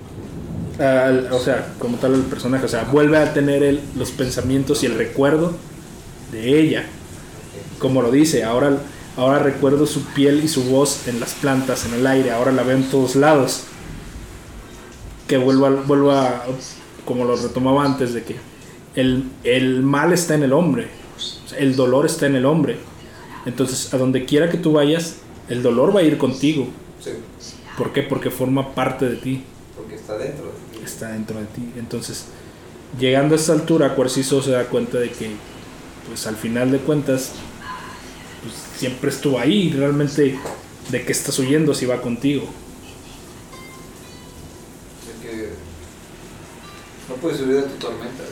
O sea, como tal el personaje, o sea, vuelve a tener los pensamientos y el recuerdo de ella. Como lo dice, ahora Ahora recuerdo su piel y su voz en las plantas, en el aire. Ahora la veo en todos lados. Que vuelva, vuelva como lo retomaba antes, de que el, el mal está en el hombre. El dolor está en el hombre. Entonces, a donde quiera que tú vayas, el dolor va a ir contigo. Sí, ¿Por qué? Porque forma parte de ti. porque está dentro Está dentro de ti. Entonces, llegando a esta altura, Cuarciso se da cuenta de que, pues al final de cuentas, pues, siempre estuvo ahí. Realmente, ¿de qué estás huyendo si va contigo? Que no puedes huir de tu tormenta.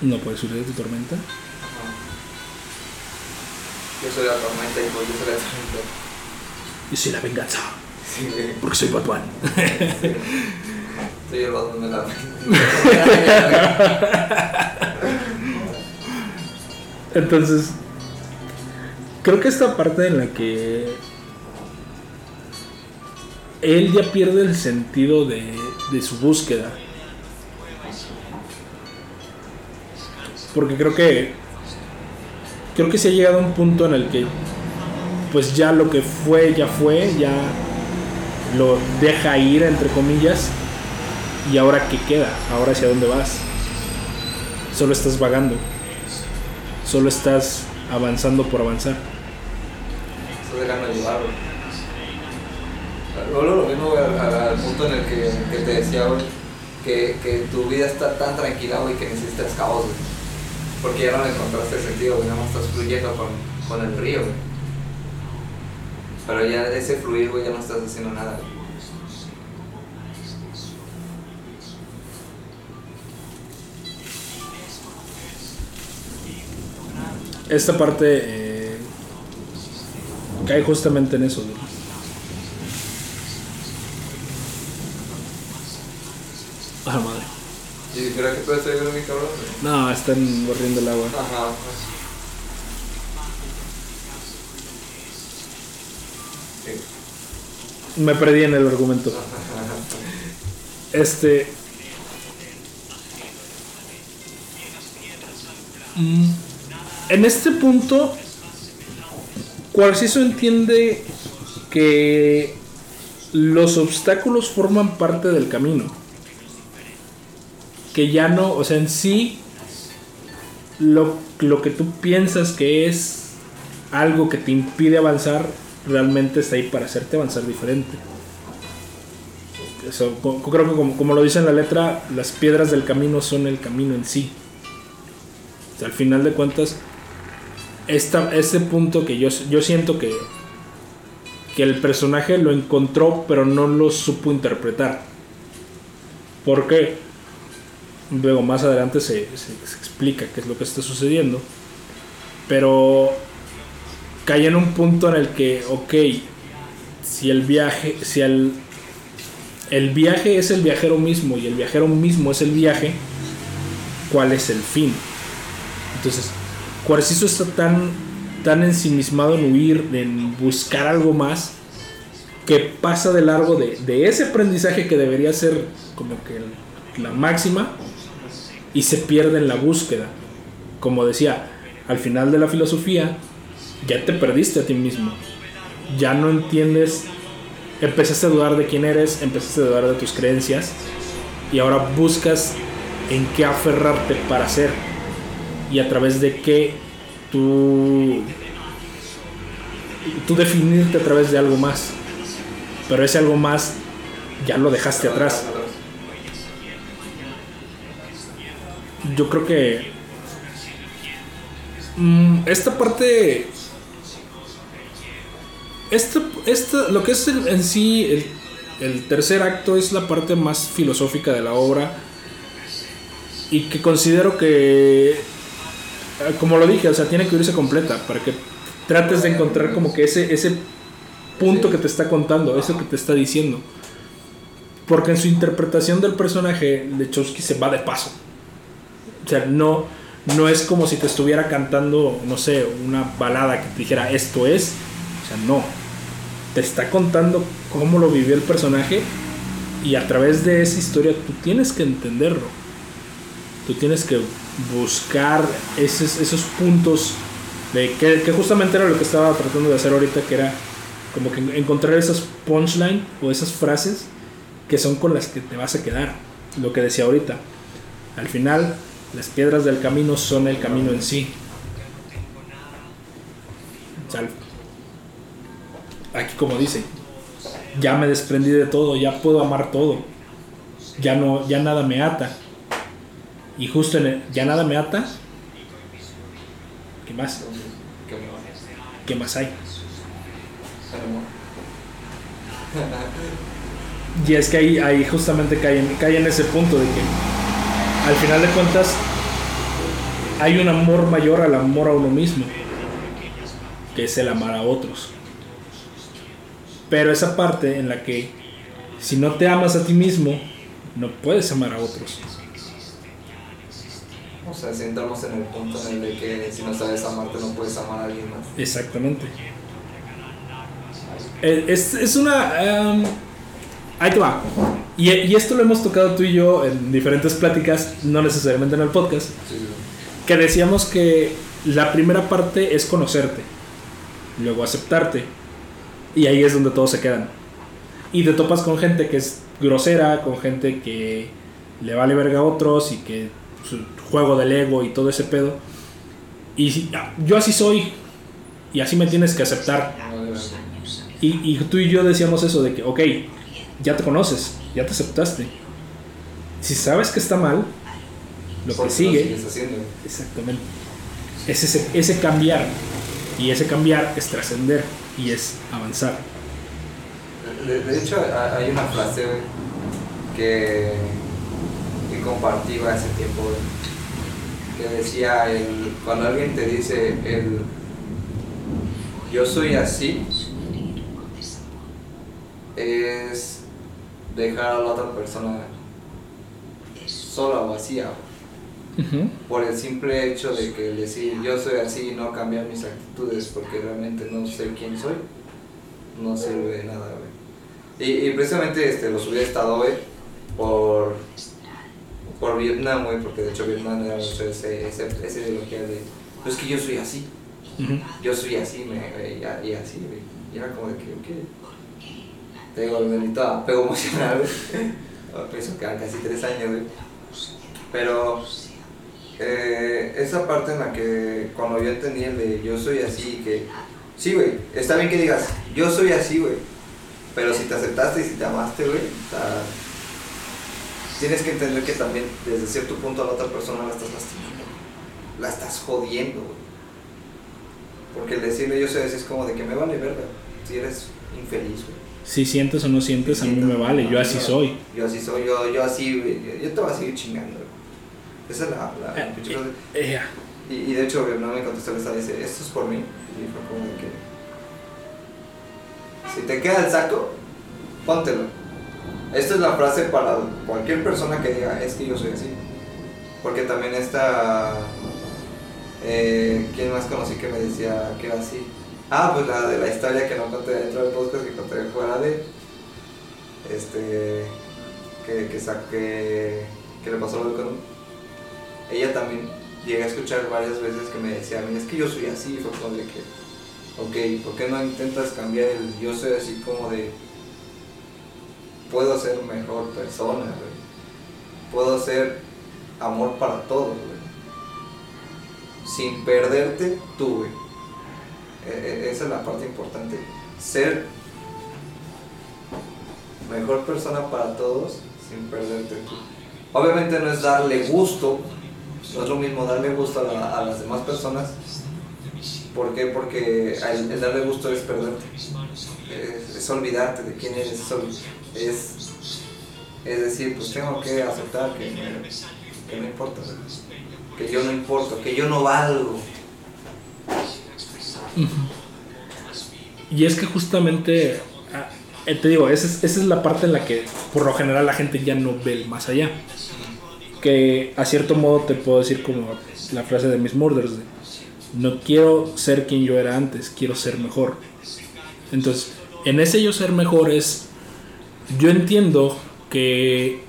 No puedes huir de tu tormenta. Yo soy la tormenta y pues yo soy la tormenta. Yo soy la venganza. Sí, güey. Porque soy Batman. Soy el Batman de la Entonces, creo que esta parte en la que él ya pierde el sentido de, de su búsqueda. Porque creo que creo que se ha llegado a un punto en el que pues ya lo que fue ya fue, ya lo deja ir entre comillas y ahora qué queda, ahora hacia dónde vas. Solo estás vagando. Solo estás avanzando por avanzar. Estás dejando llevar. Luego lo mismo al, punto en el que, te decía, güey, que, que tu vida está tan tranquila, güey, que necesitas caos. Porque ya no le encontraste sentido, güey, nada más estás fluyendo con, con el río. Pero ya ese fluir, güey, ya no estás haciendo nada. Esta parte eh, cae justamente en eso. güey. Ah, madre. Y que viendo mi cabrón. No, están borriendo el agua. Ajá. Me perdí en el argumento. Este. Mm, En este punto, Cuarciso entiende que los obstáculos forman parte del camino. Que ya no, o sea, en sí, lo, lo que tú piensas que es algo que te impide avanzar, realmente está ahí para hacerte avanzar diferente. Eso, creo que como, como lo dice en la letra, las piedras del camino son el camino en sí. Al final de cuentas, esta, ese punto que yo, yo siento que, que el personaje lo encontró, pero no lo supo interpretar. ¿Por qué? Luego más adelante se, se- se explica qué es lo que está sucediendo. Pero cae en un punto en el que, ok, si el viaje, si el, el viaje es el viajero mismo y el viajero mismo es el viaje, ¿cuál es el fin? Entonces, Cuarciso está tan, tan ensimismado en huir, en buscar algo más, que pasa de largo de, de ese aprendizaje que debería ser como que la máxima y se pierde en la búsqueda. Como decía, al final de la filosofía, ya te perdiste a ti mismo. Ya no entiendes, empezaste a dudar de quién eres, empezaste a dudar de tus creencias y ahora buscas en qué aferrarte para ser y a través de qué tú tú definirte a través de algo más. Pero ese algo más ya lo dejaste atrás. Yo creo que mm, esta parte esta, esta, lo que es el- en sí el, el tercer acto es la parte más filosófica de la obra y que considero que eh, como lo dije, o sea, tiene que irse completa para que trates de encontrar como que ese, ese punto que te está contando, eso que te está diciendo. Porque en su interpretación del personaje, Lechowski se va de paso. O sea, no, no es como si te estuviera cantando, no sé, una balada que te dijera esto es. O sea, no. Te está contando cómo lo vivió el personaje y a través de esa historia tú tienes que entenderlo. Tú tienes que buscar esos, esos puntos De que, justamente era lo que estaba tratando de hacer ahorita, que era como que encontrar esas punchline o esas frases que son con las que te vas a quedar. Lo que decía ahorita. Al final, las piedras del camino son el camino en sí. O sea, aquí como dice, ya me desprendí de todo, ya puedo amar todo. Ya no, ya nada me ata. Y justo en el, ya nada me ata. ¿Qué más? Qué bueno. ¿Qué más hay? Y es que ahí, ahí justamente cae en, cae en ese punto de que al final de cuentas hay un amor mayor al amor a uno mismo, que es el amar a otros. Pero esa parte en la que si no te amas a ti mismo, no puedes amar a otros. O sea, si entramos en el punto en el de que si no sabes amarte no puedes amar a alguien más. Exactamente. Eh, Es, es una... em, ahí te va. Y, y esto lo hemos tocado tú y yo en diferentes pláticas, no necesariamente en el podcast, Sí, que decíamos que la primera parte es conocerte, luego aceptarte, y ahí es donde todos se quedan. Y te topas con gente que es grosera, con gente que le vale verga a otros y que su juego del ego y todo ese pedo. Y si- ah, yo así soy, y así me tienes que aceptar. Y, y tú y yo decíamos eso de que, ok, ya te conoces, ya te aceptaste. Si sabes que está mal, lo ¿Por que lo sigue, exactamente, es ese, ese cambiar. Y ese cambiar es trascender y es avanzar. De, hecho, ha- hay una frase que, que compartí hace tiempo, que decía, el, cuando alguien te dice, el, yo soy así, es dejar a la otra persona sola o vacía, por el simple hecho de que decir yo soy así y no cambiar mis actitudes porque realmente no sé quién soy, no sirve de nada, güey. Y, y precisamente este, lo subí a estado, güey, por, por Vietnam, güey, porque de hecho Vietnam era mucho ese, ese, esa ideología de, pues que yo soy así, yo soy así, me, güey, y, así, güey. Y era como de que, ok. Te digo, el bendito apego emocional, güey. Pienso que eran casi tres años, güey. Pero eh, esa parte en la que cuando yo entendí el de yo soy así, que sí, güey, está bien que digas yo soy así, güey, pero si te aceptaste y si te amaste, güey, tienes que entender que también desde cierto punto a la otra persona la estás lastimando, la estás jodiendo, güey. Porque el decirle yo soy así es como de que me vale verga, si eres infeliz, güey. Si sientes o no sientes, a mí me vale, yo así soy. Yo así soy, yo, yo así, güey, yo, yo te voy a seguir chingando, güey. Esa es la, la, Eh, pinche cosa. eh, Y, y de hecho, no me contestó, le estaba dice, esto es por mí. Y fue como de que. Si te queda el saco, póntelo. Esta es la frase para cualquier persona que diga, es que yo soy así. Porque también está. Eh, ¿Quién más conocí que me decía que era así? Ah, pues la de la historia que no conté dentro del podcast, que conté fuera de. Este. Que, que saqué. Que le pasó algo con un ella también llegué a escuchar varias veces que me decía a mí, es que yo soy así, fue como de que, ok, ¿por qué no intentas cambiar el yo soy así como de, puedo ser mejor persona, güey, puedo ser amor para todos, güey, sin perderte tú, güey, E- e- esa es la parte importante, ser mejor persona para todos sin perderte tú. Obviamente no es darle gusto, no es lo mismo darle gusto a, a las demás personas. ¿Por qué? Porque el, darle gusto es perderte. Es, es olvidarte de quién eres. Es, es, decir, pues tengo que aceptar que, no- que no importa. Que yo no importo, que yo no valgo. Y es que justamente, ah, eh, te digo, esa es, esa es la parte en la que por lo general la gente ya no ve el más allá. Que a cierto modo te puedo decir como la frase de Miss Murders, de, no quiero ser quien yo era antes, quiero ser mejor. Entonces, en ese yo ser mejor es, yo entiendo que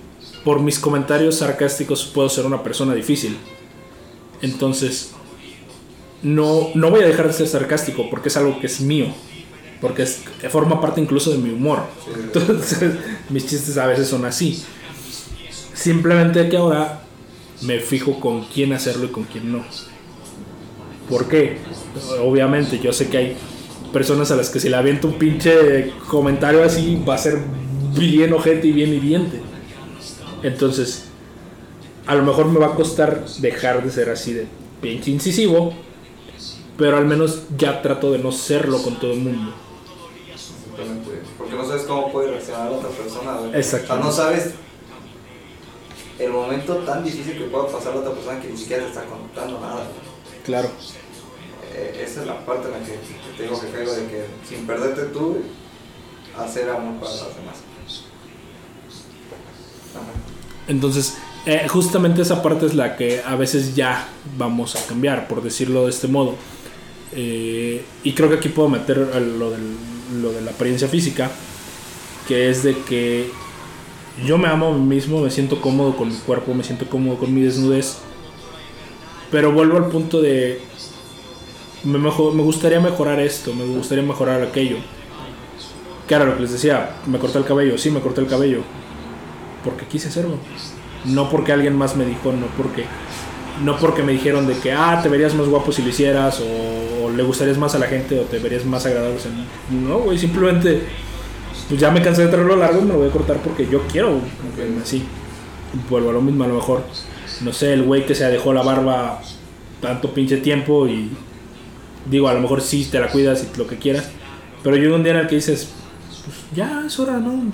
por mis comentarios sarcásticos puedo ser una persona difícil. Entonces, no, no voy a dejar de ser sarcástico porque es algo que es mío. Porque es, forma parte incluso de mi humor. Entonces, mis chistes a veces son así. Simplemente que ahora me fijo con quién hacerlo y con quién no. ¿Por qué? Obviamente, yo sé que hay personas a las que si le aviento un pinche comentario así va a ser bien ojete y bien hiriente. Entonces, a lo mejor me va a costar dejar de ser así de pinche incisivo, pero al menos ya trato de no serlo con todo el mundo. Porque no sabes cómo puede reaccionar la otra persona, Exacto. O sea, no sabes el momento tan difícil que pueda pasar la otra persona que ni siquiera te está contando nada. Claro. Eh, esa es la parte en la que te digo que caigo de que sin perderte tú, hacer amor para los demás. Entonces, eh, justamente esa parte es la que a veces ya vamos a cambiar, por decirlo de este modo. Eh, y creo que aquí puedo meter lo, del, lo de la apariencia física, que es de que yo me amo a mí mismo, me siento cómodo con mi cuerpo, me siento cómodo con mi desnudez, pero vuelvo al punto de, me, mejor, me gustaría mejorar esto, me gustaría mejorar aquello. Claro, lo que les decía, me corté el cabello, sí, me corté el cabello, porque quise hacerlo. No porque alguien más me dijo, no porque no porque me dijeron de que ah te verías más guapo si lo hicieras o, le gustarías más a la gente o te verías más agradable. no, güey, simplemente pues ya me cansé de traerlo largo, me lo voy a cortar porque yo quiero así. Vuelvo a lo mismo, a lo mejor no sé, el güey que se dejó la barba tanto pinche tiempo y digo, a lo mejor sí te la cuidas y lo que quieras, pero llega un día en el que dices, pues ya es hora, no,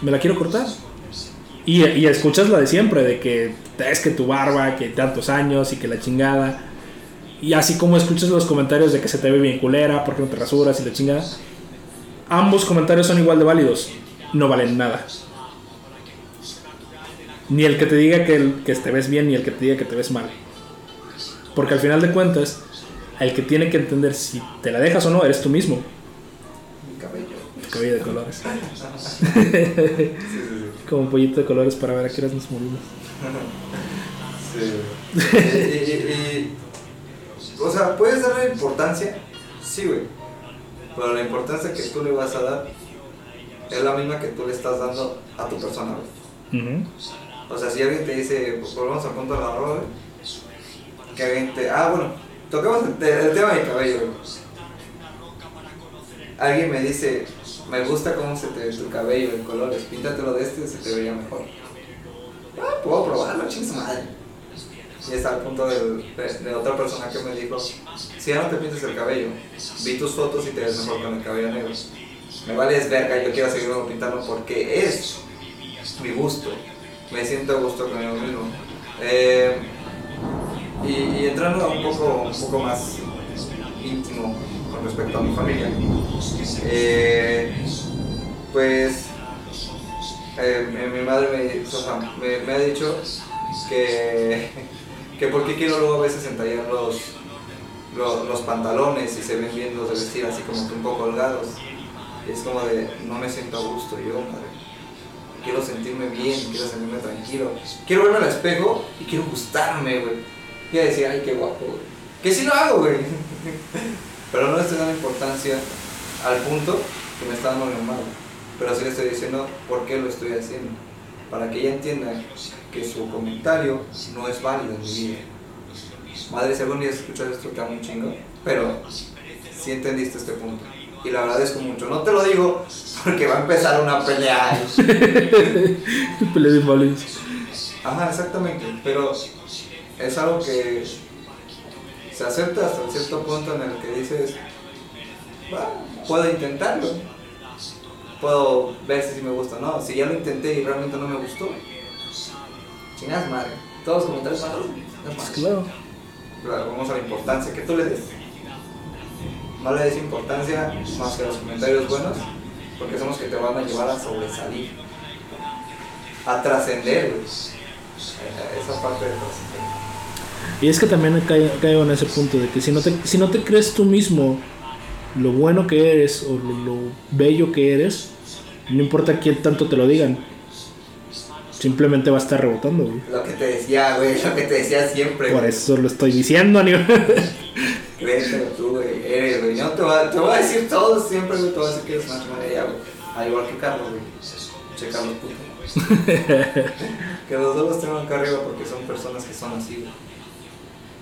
me la quiero cortar y, escuchas la de siempre, de que es que tu barba, que tantos años y que la chingada. Y así como escuchas los comentarios de que se te ve bien culera, porque no te rasuras y la chingada. Ambos comentarios son igual de válidos. No valen nada. Ni el que te diga que, que te ves bien, ni el que te diga que te ves mal. Porque al final de cuentas, el que tiene que entender si te la dejas o no, eres tú mismo. Mi cabello. Tu cabello de colores. Como un pollito de colores para ver a qué horas nos morimos. Sí. y, o sea, ¿puedes darle importancia? Sí, güey. Pero la importancia que tú le vas a dar es la misma que tú le estás dando a tu persona, güey. O sea, si alguien te dice, pues volvamos al punto de la ropa, que alguien te. Ah, bueno, tocamos el, el tema de mi cabello, güey. Alguien me dice, me gusta cómo se te ve tu cabello en colores, píntatelo de este y se te vería mejor. Ah, puedo probarlo, chingos madre. Y está al punto de, de, otra persona que me dijo, si ya no te pintes el cabello, vi tus fotos y te ves mejor con el cabello negro. Me vales verga, yo quiero seguirlo pintando porque es mi gusto. Me siento a gusto conmigo mismo. Eh, y, entrando un poco, un poco más íntimo con respecto a mi familia. Eh, pues eh, mi madre me, ha dicho que, que por qué quiero luego a veces entallar los, los, pantalones y se ven bien los de vestir así como que un poco holgados. Es como de, no me siento a gusto yo, madre. Quiero sentirme bien, quiero sentirme tranquilo. Quiero verme al espejo y quiero gustarme, güey. Quiero decir, ay, qué guapo, güey. Que sí lo hago, güey. Pero no le estoy dando importancia al punto que me está dando mi madre. Pero sí le estoy diciendo por qué lo estoy haciendo. Para que ella entienda que su comentario no es válido en mi vida. Madre, si algún día escuchas esto, te amo un chingo. Pero sí entendiste este punto. Y lo agradezco mucho. No te lo digo porque va a empezar una pelea. pelea de. Ajá, exactamente. Pero es algo que se acepta hasta un cierto punto en el que dices, puedo intentarlo, puedo ver si me gusta o no. Si ya lo intenté y realmente no me gustó, chingas madre. Todos los comentarios malos, pues claro. Claro, vamos a la importancia que tú le des. No le des importancia más que los comentarios buenos, porque son los que te van a llevar a sobresalir, a trascender, esa parte de trascender. Y es que también caigo en ese punto de que si no te, si no te crees tú mismo lo bueno que eres o lo, bello que eres, no importa quién tanto te lo digan, simplemente va a estar rebotando, Lo que te decía, güey, lo que te decía siempre. Por eso lo estoy diciendo, Créeme, créetelo tú, güey. Eres, güey. Yo te voy, a, te voy a decir todo siempre, güey. Te voy a decir que eres Nacho María, güey. Al igual que Carlos, güey. Che, Carlos, puto. que los dos los tengo acá arriba porque son personas que son así, güey.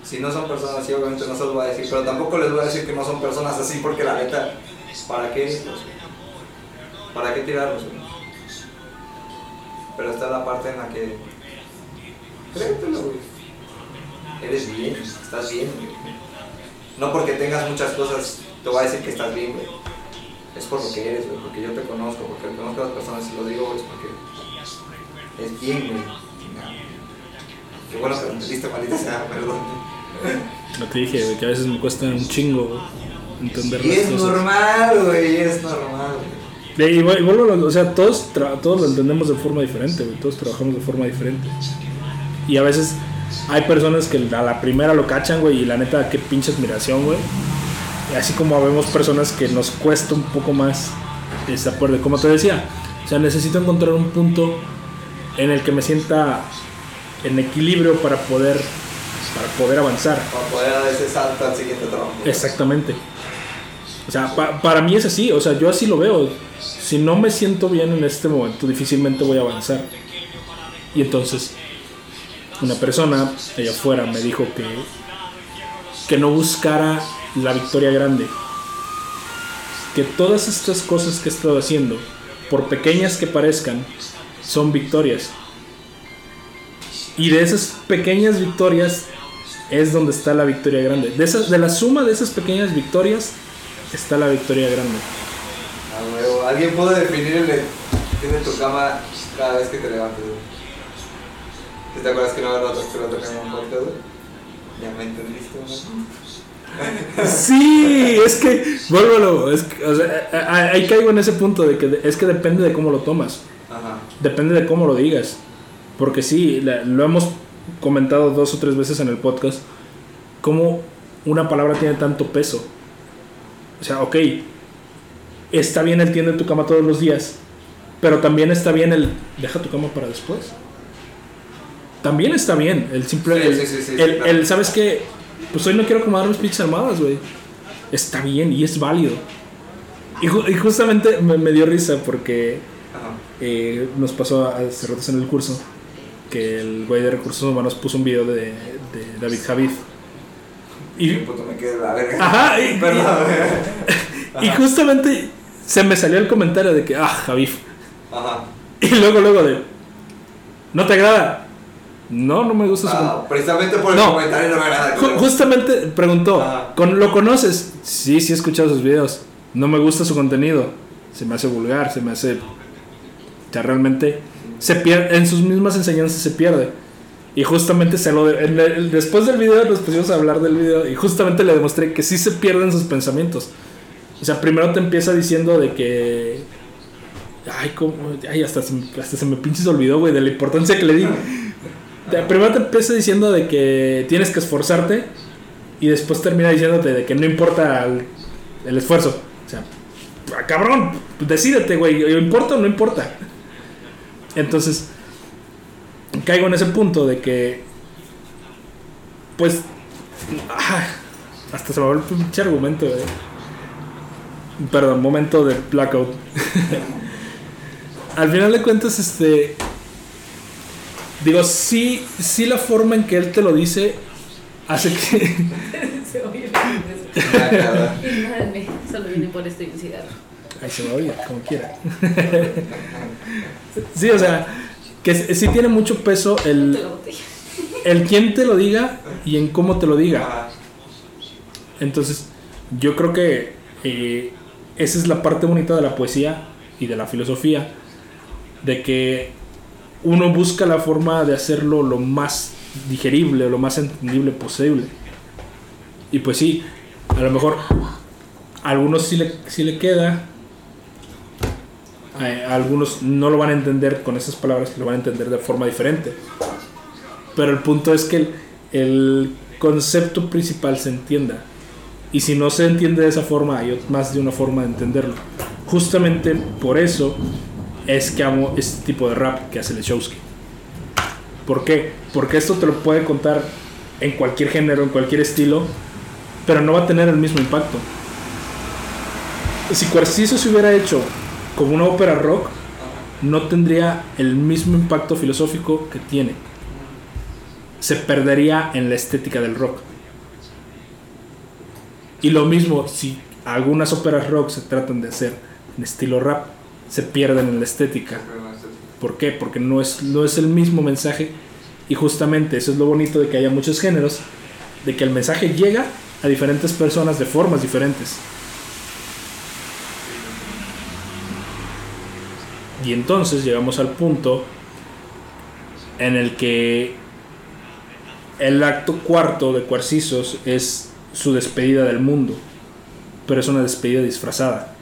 Si no son personas así, obviamente no se los voy a decir, pero tampoco les voy a decir que no son personas así porque la neta, ¿para qué? ¿Para qué tirarlos? güey? Pero esta es la parte en la que. Créetelo, güey. Eres bien, estás bien, güey. No porque tengas muchas cosas, te voy a decir que estás bien, güey. Es por lo que eres, güey, porque yo te conozco, porque conozco a las personas y lo digo, güey, es porque es bien, güey. Qué bueno que entendiste, maldita sea, perdón. No te dije, güey, que a veces me cuesta un chingo güey, entender Y las es cosas. normal, güey, es normal, güey. De- a lo- o sea, todos, todos lo entendemos de forma diferente, güey. Todos trabajamos de forma diferente. Y a veces hay personas que a la primera lo cachan, güey, y la neta, qué pinche admiración, güey. Y así como vemos personas que nos cuesta un poco más ese acuerdo. Como te decía, o sea, necesito encontrar un punto en el que me sienta en equilibrio para poder, para poder avanzar. Para poder dar ese salto al siguiente trabajo. Exactamente. Sea, pa- para mí es así, o sea, yo así lo veo. Si no me siento bien en este momento, difícilmente voy a avanzar. Y entonces, una persona allá afuera me dijo que, que no buscara la victoria grande. Que todas estas cosas que he estado haciendo, por pequeñas que parezcan, son victorias. Y de esas pequeñas victorias es donde está la victoria grande. De, esas, de la suma de esas pequeñas victorias está la victoria grande. Huevo. ¿Alguien puede definir el de tiene tu cama cada vez que te levantes, ¿Te acuerdas que no lo que lo en un podcast? Ya me entendiste, ¿no? Sí, es que, vuélvelo, es que, o sea, a- a- ahí caigo en ese punto de que es que depende de cómo lo tomas, Ajá. depende de cómo lo digas, porque sí, lo hemos comentado dos o tres veces en el podcast, cómo una palabra tiene tanto peso. O sea, ok, está bien el tiende tu cama todos los días, pero también está bien el deja tu cama para después. También está bien el simple, Sí, el, sí, sí, sí, el- claro. el, ¿sabes qué? Pues hoy no quiero acomodar mis pinches armadas, güey. Está bien y es válido. Y, ju- y justamente me, me dio risa porque eh, nos pasó hace ratos en el curso que el güey de recursos humanos puso un video de, de David Javid. Y, Y puto me quedé de la verga. Ajá, y- Perdón, y justamente se me salió el comentario de que, ah, Javid. Ajá. Y luego, luego de, ¿no te agrada? No, no me gusta su Ah, precisamente por el No. comentario no me agrada. Ju-. Justamente preguntó, Ajá. ¿con, ¿lo conoces? Sí, sí he escuchado sus videos. No me gusta su contenido. Se me hace vulgar, se me hace... O sea, realmente se pierde, en sus mismas enseñanzas se pierde. Y justamente se lo... de- después del video nos pusimos a hablar del video y justamente le demostré que sí se pierden sus pensamientos. O sea, primero te empieza diciendo de que... Ay, cómo... Ay, hasta se, hasta se me pinches olvidó, güey, de la importancia que le di. Primero te empieza diciendo de que tienes que esforzarte y después termina diciéndote de que no importa el, el esfuerzo. O sea, ah, cabrón, decídete, güey, ¿importa o no importa? Entonces, caigo en ese punto de que, pues, ah, hasta se me va el pinche argumento, güey. Perdón, momento de blackout. Al final de cuentas, este, Digo, sí, sí la forma en que él te lo dice hace que... Se oye ya. Ignórenme, solo vine por esto y un cigarro. Ahí se va a oír, como quiera. sí, o sea, que sí tiene mucho peso el, el quién te lo diga y en cómo te lo diga. Entonces, yo creo que eh, esa es la parte bonita de la poesía y de la filosofía, de que uno busca la forma de hacerlo lo más digerible, lo más entendible posible. Y pues sí, a lo mejor a algunos sí le, sí le queda, a algunos no lo van a entender con esas palabras, lo van a entender de forma diferente. Pero el punto es que el, el concepto principal se entienda. Y si no se entiende de esa forma, hay más de una forma de entenderlo. Justamente por eso es que amo este tipo de rap que hace Lechowski. ¿Por qué? Porque esto te lo puede contar en cualquier género, en cualquier estilo, pero no va a tener el mismo impacto. Si Cuarciso se hubiera hecho como una ópera rock, no tendría el mismo impacto filosófico que tiene. Se perdería en la estética del rock. Y lo mismo, si algunas óperas rock se tratan de hacer en estilo rap, se pierden en la estética. ¿Por qué? Porque no es, no es el mismo mensaje y justamente eso es lo bonito de que haya muchos géneros, de que el mensaje llega a diferentes personas de formas diferentes. Y entonces llegamos al punto en el que el acto cuarto de Cuarcisos es su despedida del mundo, pero es una despedida disfrazada.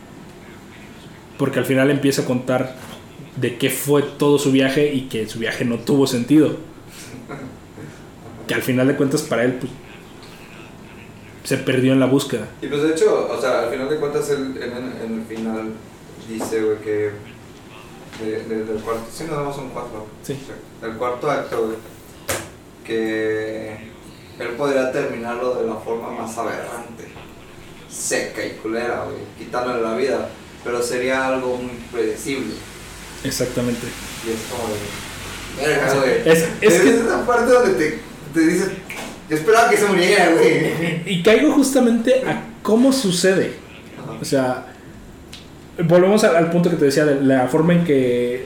Porque al final empieza a contar de qué fue todo su viaje y que su viaje no tuvo sentido. Que al final de cuentas para él pues, se perdió en la búsqueda. Y pues de hecho, o sea, al final de cuentas él en, el final dice, que de- de- del cuarto, sí nos damos un cuarto, Sí. del cuarto acto, güey, que él podría terminarlo de la forma más aberrante, seca y culera, güey, quitándole la vida, pero sería algo muy predecible. Exactamente. Y es como de. Verga, güey. Es- es que- esa parte donde te, te dices. Yo esperaba que se muriera, güey. Y caigo justamente a cómo sucede. O sea, volvemos al, punto que te decía de la forma en que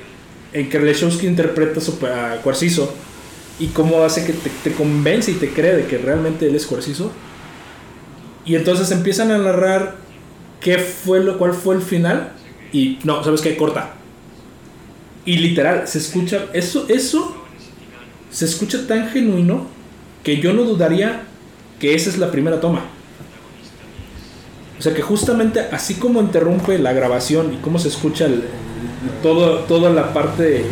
en que Lechowski interpreta a Cuarciso y cómo hace que te, te convence y te cree de que realmente él es Cuarciso. Y entonces empiezan a narrar qué fue lo cuál fue el final y no, ¿sabes qué? Corta. Y literal, se escucha eso eso se escucha tan genuino que yo no dudaría que esa es la primera toma. O sea que justamente así como interrumpe la grabación y cómo se escucha el- todo, toda la parte,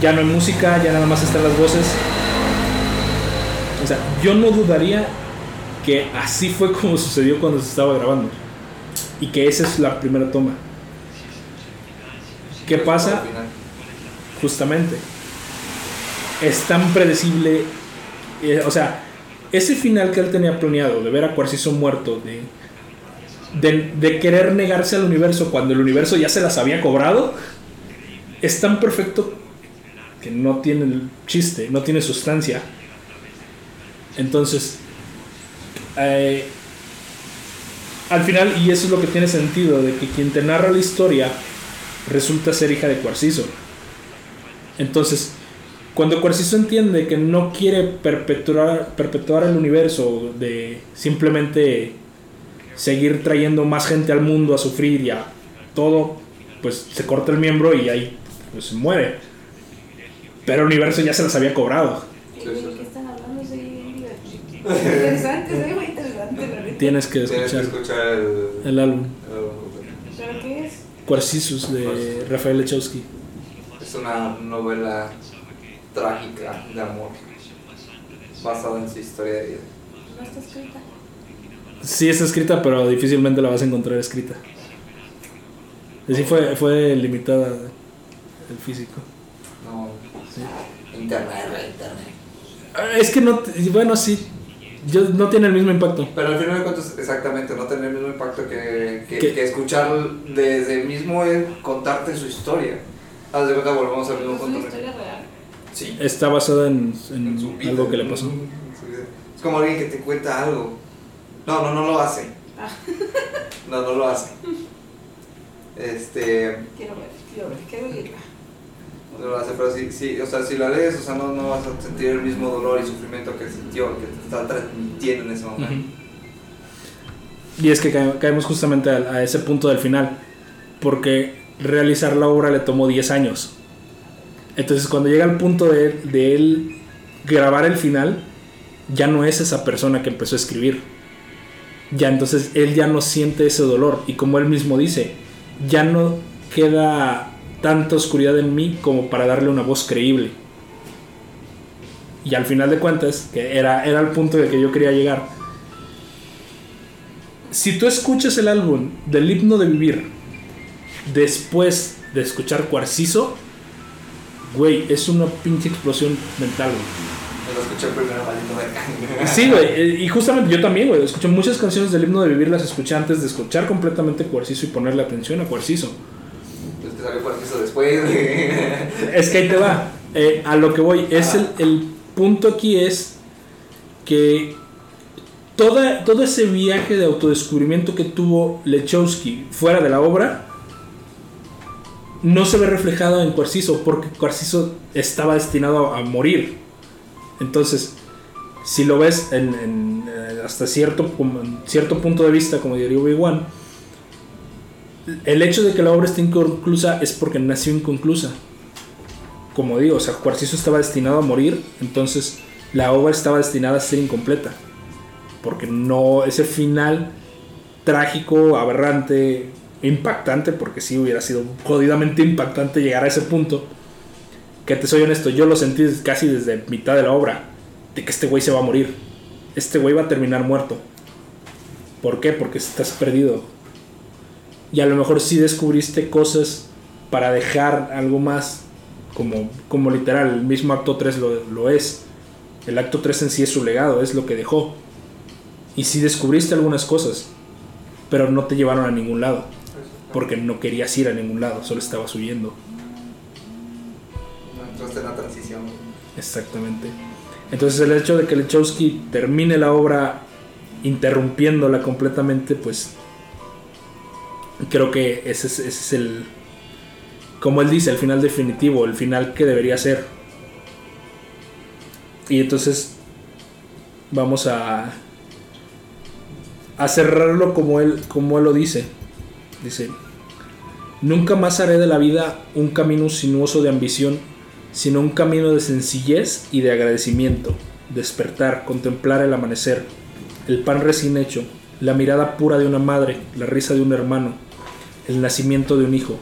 ya no hay música, ya nada más están las voces. O sea, yo no dudaría que así fue como sucedió cuando se estaba grabando. Y que esa es la primera toma. ¿Qué pasa? Justamente. Es tan predecible. eh, o sea, ese final que él tenía planeado de ver a Cuarciso muerto, de, de, querer negarse al universo cuando el universo ya se las había cobrado, es tan perfecto que no tiene el chiste, no tiene sustancia. Entonces, eh, al final, y eso es lo que tiene sentido, de que quien te narra la historia resulta ser hija de Cuarciso. Entonces, cuando Cuarciso entiende que no quiere perpetuar, perpetuar el universo de simplemente seguir trayendo más gente al mundo a sufrir y a todo, pues se corta el miembro y ahí pues, se muere. Pero el universo ya se las había cobrado. ¿De qué están hablando? Sí, divertido. Interesante, sí, muy interesante, la neta. Tienes que Tienes que escuchar el. el álbum. ¿Pero qué es? Cuarcisus de Rafael Lechowski. Es una novela trágica de amor basada en su historia de vida. ¿No está escrita? Sí está escrita, pero difícilmente la vas a encontrar escrita. Sí fue, fue limitada el físico. No, Sí. internet, internet. Es que no, bueno, sí, yo, no tiene el mismo impacto. Pero al final de cuentas, exactamente, no tener el mismo impacto que, que, escuchar desde mismo él contarte su historia. Haz de cuenta, volvemos al mismo ¿Es punto. una historia real? Sí. Está basada en, en En su vida, algo que le pasó. en su vida. Es como alguien que te cuenta algo. No, no, no lo hace. Ah. No, no lo hace. Este. Quiero ver, quiero ver, quiero oírla. No lo hace, pero sí, sí, o sea, si la lees, o sea, no, no vas a sentir el mismo dolor y sufrimiento que sintió, que te está transmitiendo en ese momento. Y es que cae- caemos justamente a, a ese punto del final, porque realizar la obra le tomó 10 años. Entonces cuando llega el punto de, de él grabar el final, ya no es esa persona que empezó a escribir. Ya entonces él ya no siente ese dolor y como él mismo dice, ya no queda tanta oscuridad en mí como para darle una voz creíble. Y al final de cuentas, que era, era el punto de que yo quería llegar, si tú escuchas el álbum del himno de vivir después de escuchar Cuarciso, güey, es una pinche explosión mental, güey. Lo escuché primero, maldito verga. Sí, güey, eh, y justamente yo también, güey, escuché muchas canciones del himno de vivir, las escuché antes de escuchar completamente Cuarcizo y ponerle atención a Cuarcizo. Es que salió eso después, güey. Es que ahí te va, eh, a lo que voy, es el, el punto aquí es que toda, todo ese viaje de autodescubrimiento que tuvo Lechowski fuera de la obra no se ve reflejado en Cuarcizo porque Cuarcizo estaba destinado a morir. Entonces, si lo ves eh, hasta cierto, cierto punto de vista, como diría Obi-Wan, el hecho de que la obra esté inconclusa es porque nació inconclusa. Como digo, o sea, Cuarcizo estaba destinado a morir, entonces la obra estaba destinada a ser incompleta. Porque no, ese final trágico, aberrante, impactante, porque sí hubiera sido jodidamente impactante llegar a ese punto. Que te soy honesto, yo lo sentí casi desde mitad de la obra, de que este güey se va a morir. Este güey va a terminar muerto. ¿Por qué? Porque estás perdido. Y a lo mejor sí descubriste cosas para dejar algo más, como, como literal, el mismo acto 3 lo, lo es. El acto 3 en sí es su legado, es lo que dejó. Y sí descubriste algunas cosas, pero no te llevaron a ningún lado, porque no querías ir a ningún lado, solo estabas huyendo. La transición. Exactamente. Entonces el hecho de que Lechowski termine la obra interrumpiéndola completamente, pues creo que ese es, ese es el, como él dice, el final definitivo, el final que debería ser. Y entonces vamos a, a cerrarlo como él, como él lo dice. Dice, nunca más haré de la vida un camino sinuoso de ambición sino un camino de sencillez y de agradecimiento, despertar, contemplar el amanecer, el pan recién hecho, la mirada pura de una madre, la risa de un hermano, el nacimiento de un hijo.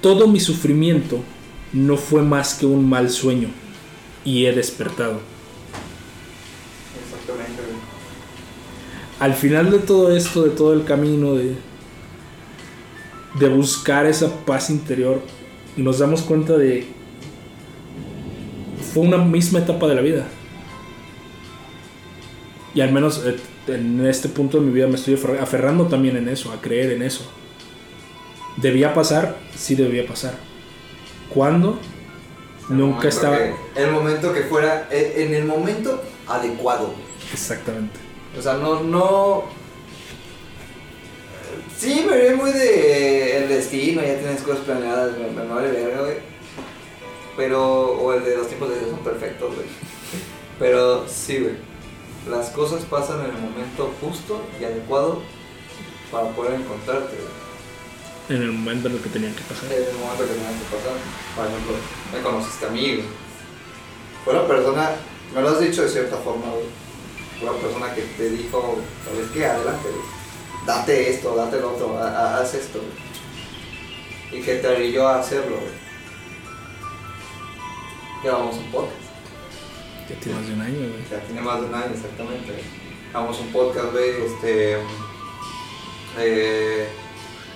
Todo mi sufrimiento no fue más que un mal sueño, y he despertado. Exactamente. Al final de todo esto, de todo el camino, de, de buscar esa paz interior, nos damos cuenta de fue una misma etapa de la vida. Y al menos eh, en este punto de mi vida me estoy afer- aferrando también en eso, a creer en eso. ¿Debía pasar? Sí debía pasar. ¿Cuándo? El Nunca estaba... que- el momento que fuera, eh, en el momento adecuado. Exactamente. O sea, no, no. Sí, me ve muy de el destino, ya tienes cosas planeadas, me, me vale verga, güey. Pero, o el de los tiempos de Dios son perfectos, güey. Pero sí, güey. Las cosas pasan en el momento justo y adecuado para poder encontrarte, güey. En el momento en el que tenían que pasar. En el momento que tenías que pasar. Por ejemplo, me conociste a mí, güey. Fue una persona, me lo has dicho de cierta forma, güey. Fue una persona que te dijo, ¿sabes qué? Adelante, güey. Date esto, date lo otro, ha- ha- haz esto, güey. Y que te orilló a hacerlo, güey. Grabamos un podcast. Ya tiene más de un año, güey. Ya tiene más de un año, exactamente. güey. Grabamos un podcast, güey, este... Eh,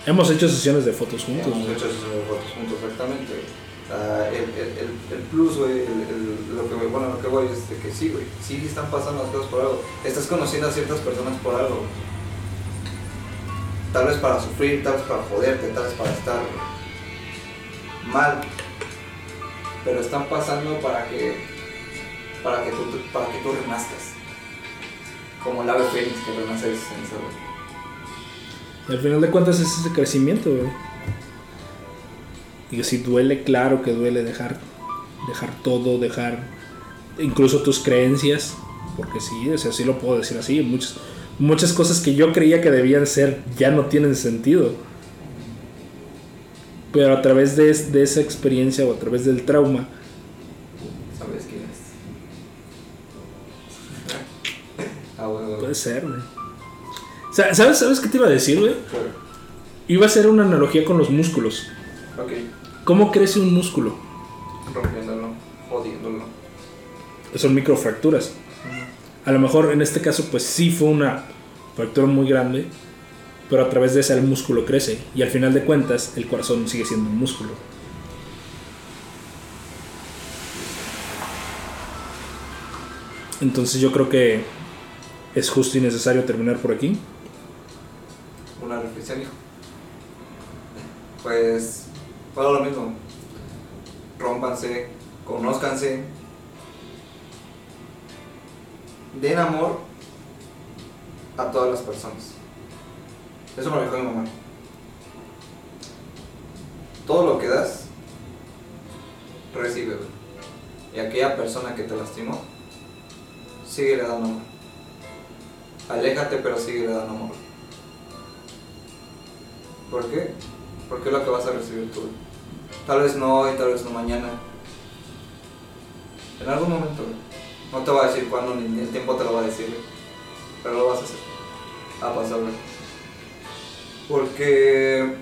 Hemos hecho sesiones de fotos juntos. Hemos güey. hecho sesiones de fotos juntos, exactamente. güey. Sea, el, el, el, el plus, güey, el, lo que, me- bueno, lo que voy es que sí, güey, sí están pasando las cosas por algo. Estás conociendo a ciertas personas por algo. Tal vez para sufrir, tal vez para joderte, tal vez para estar mal. Pero están pasando para que, para que tú, para que tú renazcas. Como el ave fénix que renace de sus cenizas. Y al final de cuentas es ese crecimiento, güey. Y si duele, claro que duele dejar, dejar todo, dejar incluso tus creencias, porque sí, o sea, sí lo puedo decir así, muchas, muchas cosas que yo creía que debían ser ya no tienen sentido. Pero a través de, es- de esa experiencia o a través del trauma, ¿Sabes quién es? ah, bueno, bueno. puede ser, güey. O sea, ¿Sabes, ¿Sabes qué te iba a decir, güey? Claro. Iba a hacer una analogía con los músculos. Ok, ¿Cómo crece un músculo? rompiéndolo, jodiéndolo. Son microfracturas. A lo mejor en este caso, pues sí fue una fractura muy grande, pero a través de esa el músculo crece y al final de cuentas el corazón sigue siendo un músculo. Entonces yo creo que es justo y necesario terminar por aquí. Una reflexión, hijo. Pues, todo lo mismo. Rómpanse, conózcanse. Den amor a todas las personas. Eso me lo dijo mi mamá. Todo lo que das, recibe. Y aquella persona que te lastimó, sigue dando amor. Aléjate, pero sigue dando amor. ¿Por qué? Porque es lo que vas a recibir tú. Tal vez no hoy, tal vez no mañana. En algún momento. No te va a decir cuándo, ni el tiempo te lo va a decir, güey. Pero lo vas a hacer. A pasar. Porque...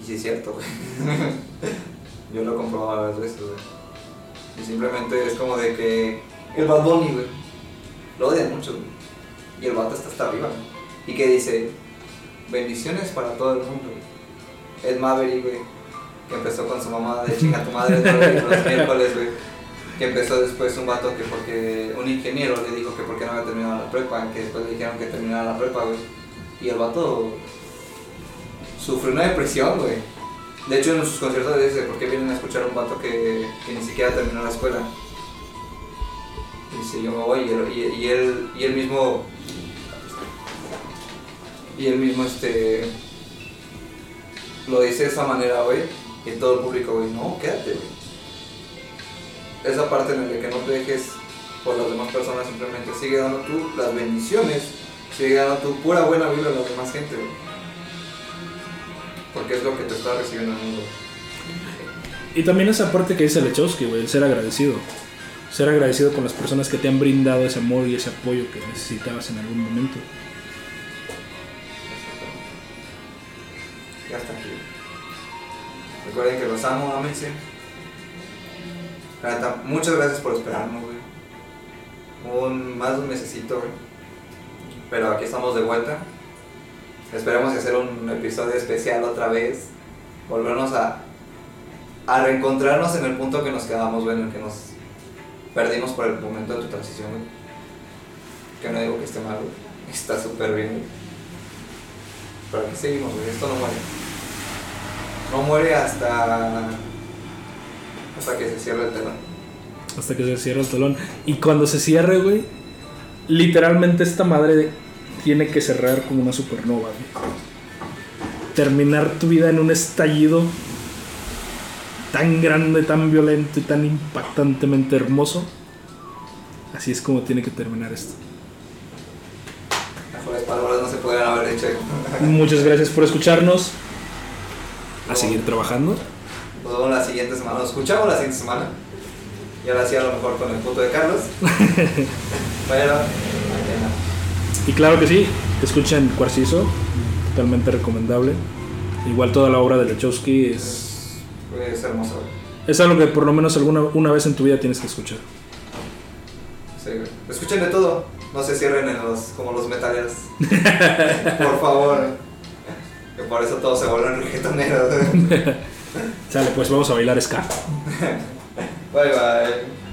Y sí es cierto, güey. Yo lo he comprobado varias veces, güey. Y simplemente es como de que... El Bad Bunny, güey. Lo odian mucho, güey. Y el vato está hasta arriba. Y que dice... Bendiciones para todo el mundo, güey. Ed Maverick, güey. Que empezó con su mamá de chinga tu madre los miércoles, güey. Que empezó después un vato que porque un ingeniero le dijo que porque no había terminado la prepa, que después le dijeron que terminara la prepa, güey. Y el vato sufrió una depresión, güey. De hecho, en sus conciertos dice, ¿por qué vienen a escuchar un vato que, ni siquiera terminó la escuela? Y dice, yo me voy, y él, y él, y él mismo, y él mismo, este, lo dice de esa manera, güey, y todo el público, güey, no, quédate, güey. Esa parte en la que no te dejes por las demás personas, simplemente sigue dando tú las bendiciones, sigue dando tu pura buena vida a la demás gente. Porque es lo que te está recibiendo el mundo. Y también esa parte que dice Lechowski, güey, el ser agradecido. Ser agradecido con las personas que te han brindado ese amor y ese apoyo que necesitabas en algún momento. Ya está aquí. Recuerden que los amo, ámense. Muchas gracias por esperarnos, güey. Un, más de un mesecito, güey. Pero aquí estamos de vuelta. Esperemos hacer un episodio especial otra vez. Volvernos a, a reencontrarnos en el punto que nos quedamos, güey, en el que nos perdimos por el momento de tu transición, güey. Que no digo que esté mal, güey. Está súper bien, güey. Pero aquí seguimos, güey. Esto no muere. No muere hasta. Hasta que se cierre el telón. Hasta que se cierra el telón. Y cuando se cierre, güey, literalmente esta madre tiene que cerrar como una supernova, güey. Terminar tu vida en un estallido tan grande, tan violento y tan impactantemente hermoso. Así es como tiene que terminar esto. Mejores palabras no se pueden haber dicho. Muchas gracias por escucharnos. A seguir trabajando. Nos vemos la siguiente semana. Nos escuchamos la siguiente semana. Y ahora sí, a lo mejor con el punto de Carlos. Pero. Y claro que sí, escuchen Cuarcizo, totalmente recomendable. Igual toda la obra de Lechowski es, Es hermoso, güey. es algo que por lo menos alguna una vez en tu vida tienes que escuchar. Sí. Escuchen de todo. No se cierren en los, como los metaleros. Por favor. Que por eso todos se vuelven reggaetoneros. Sale, pues vamos a bailar ska. Bye bye.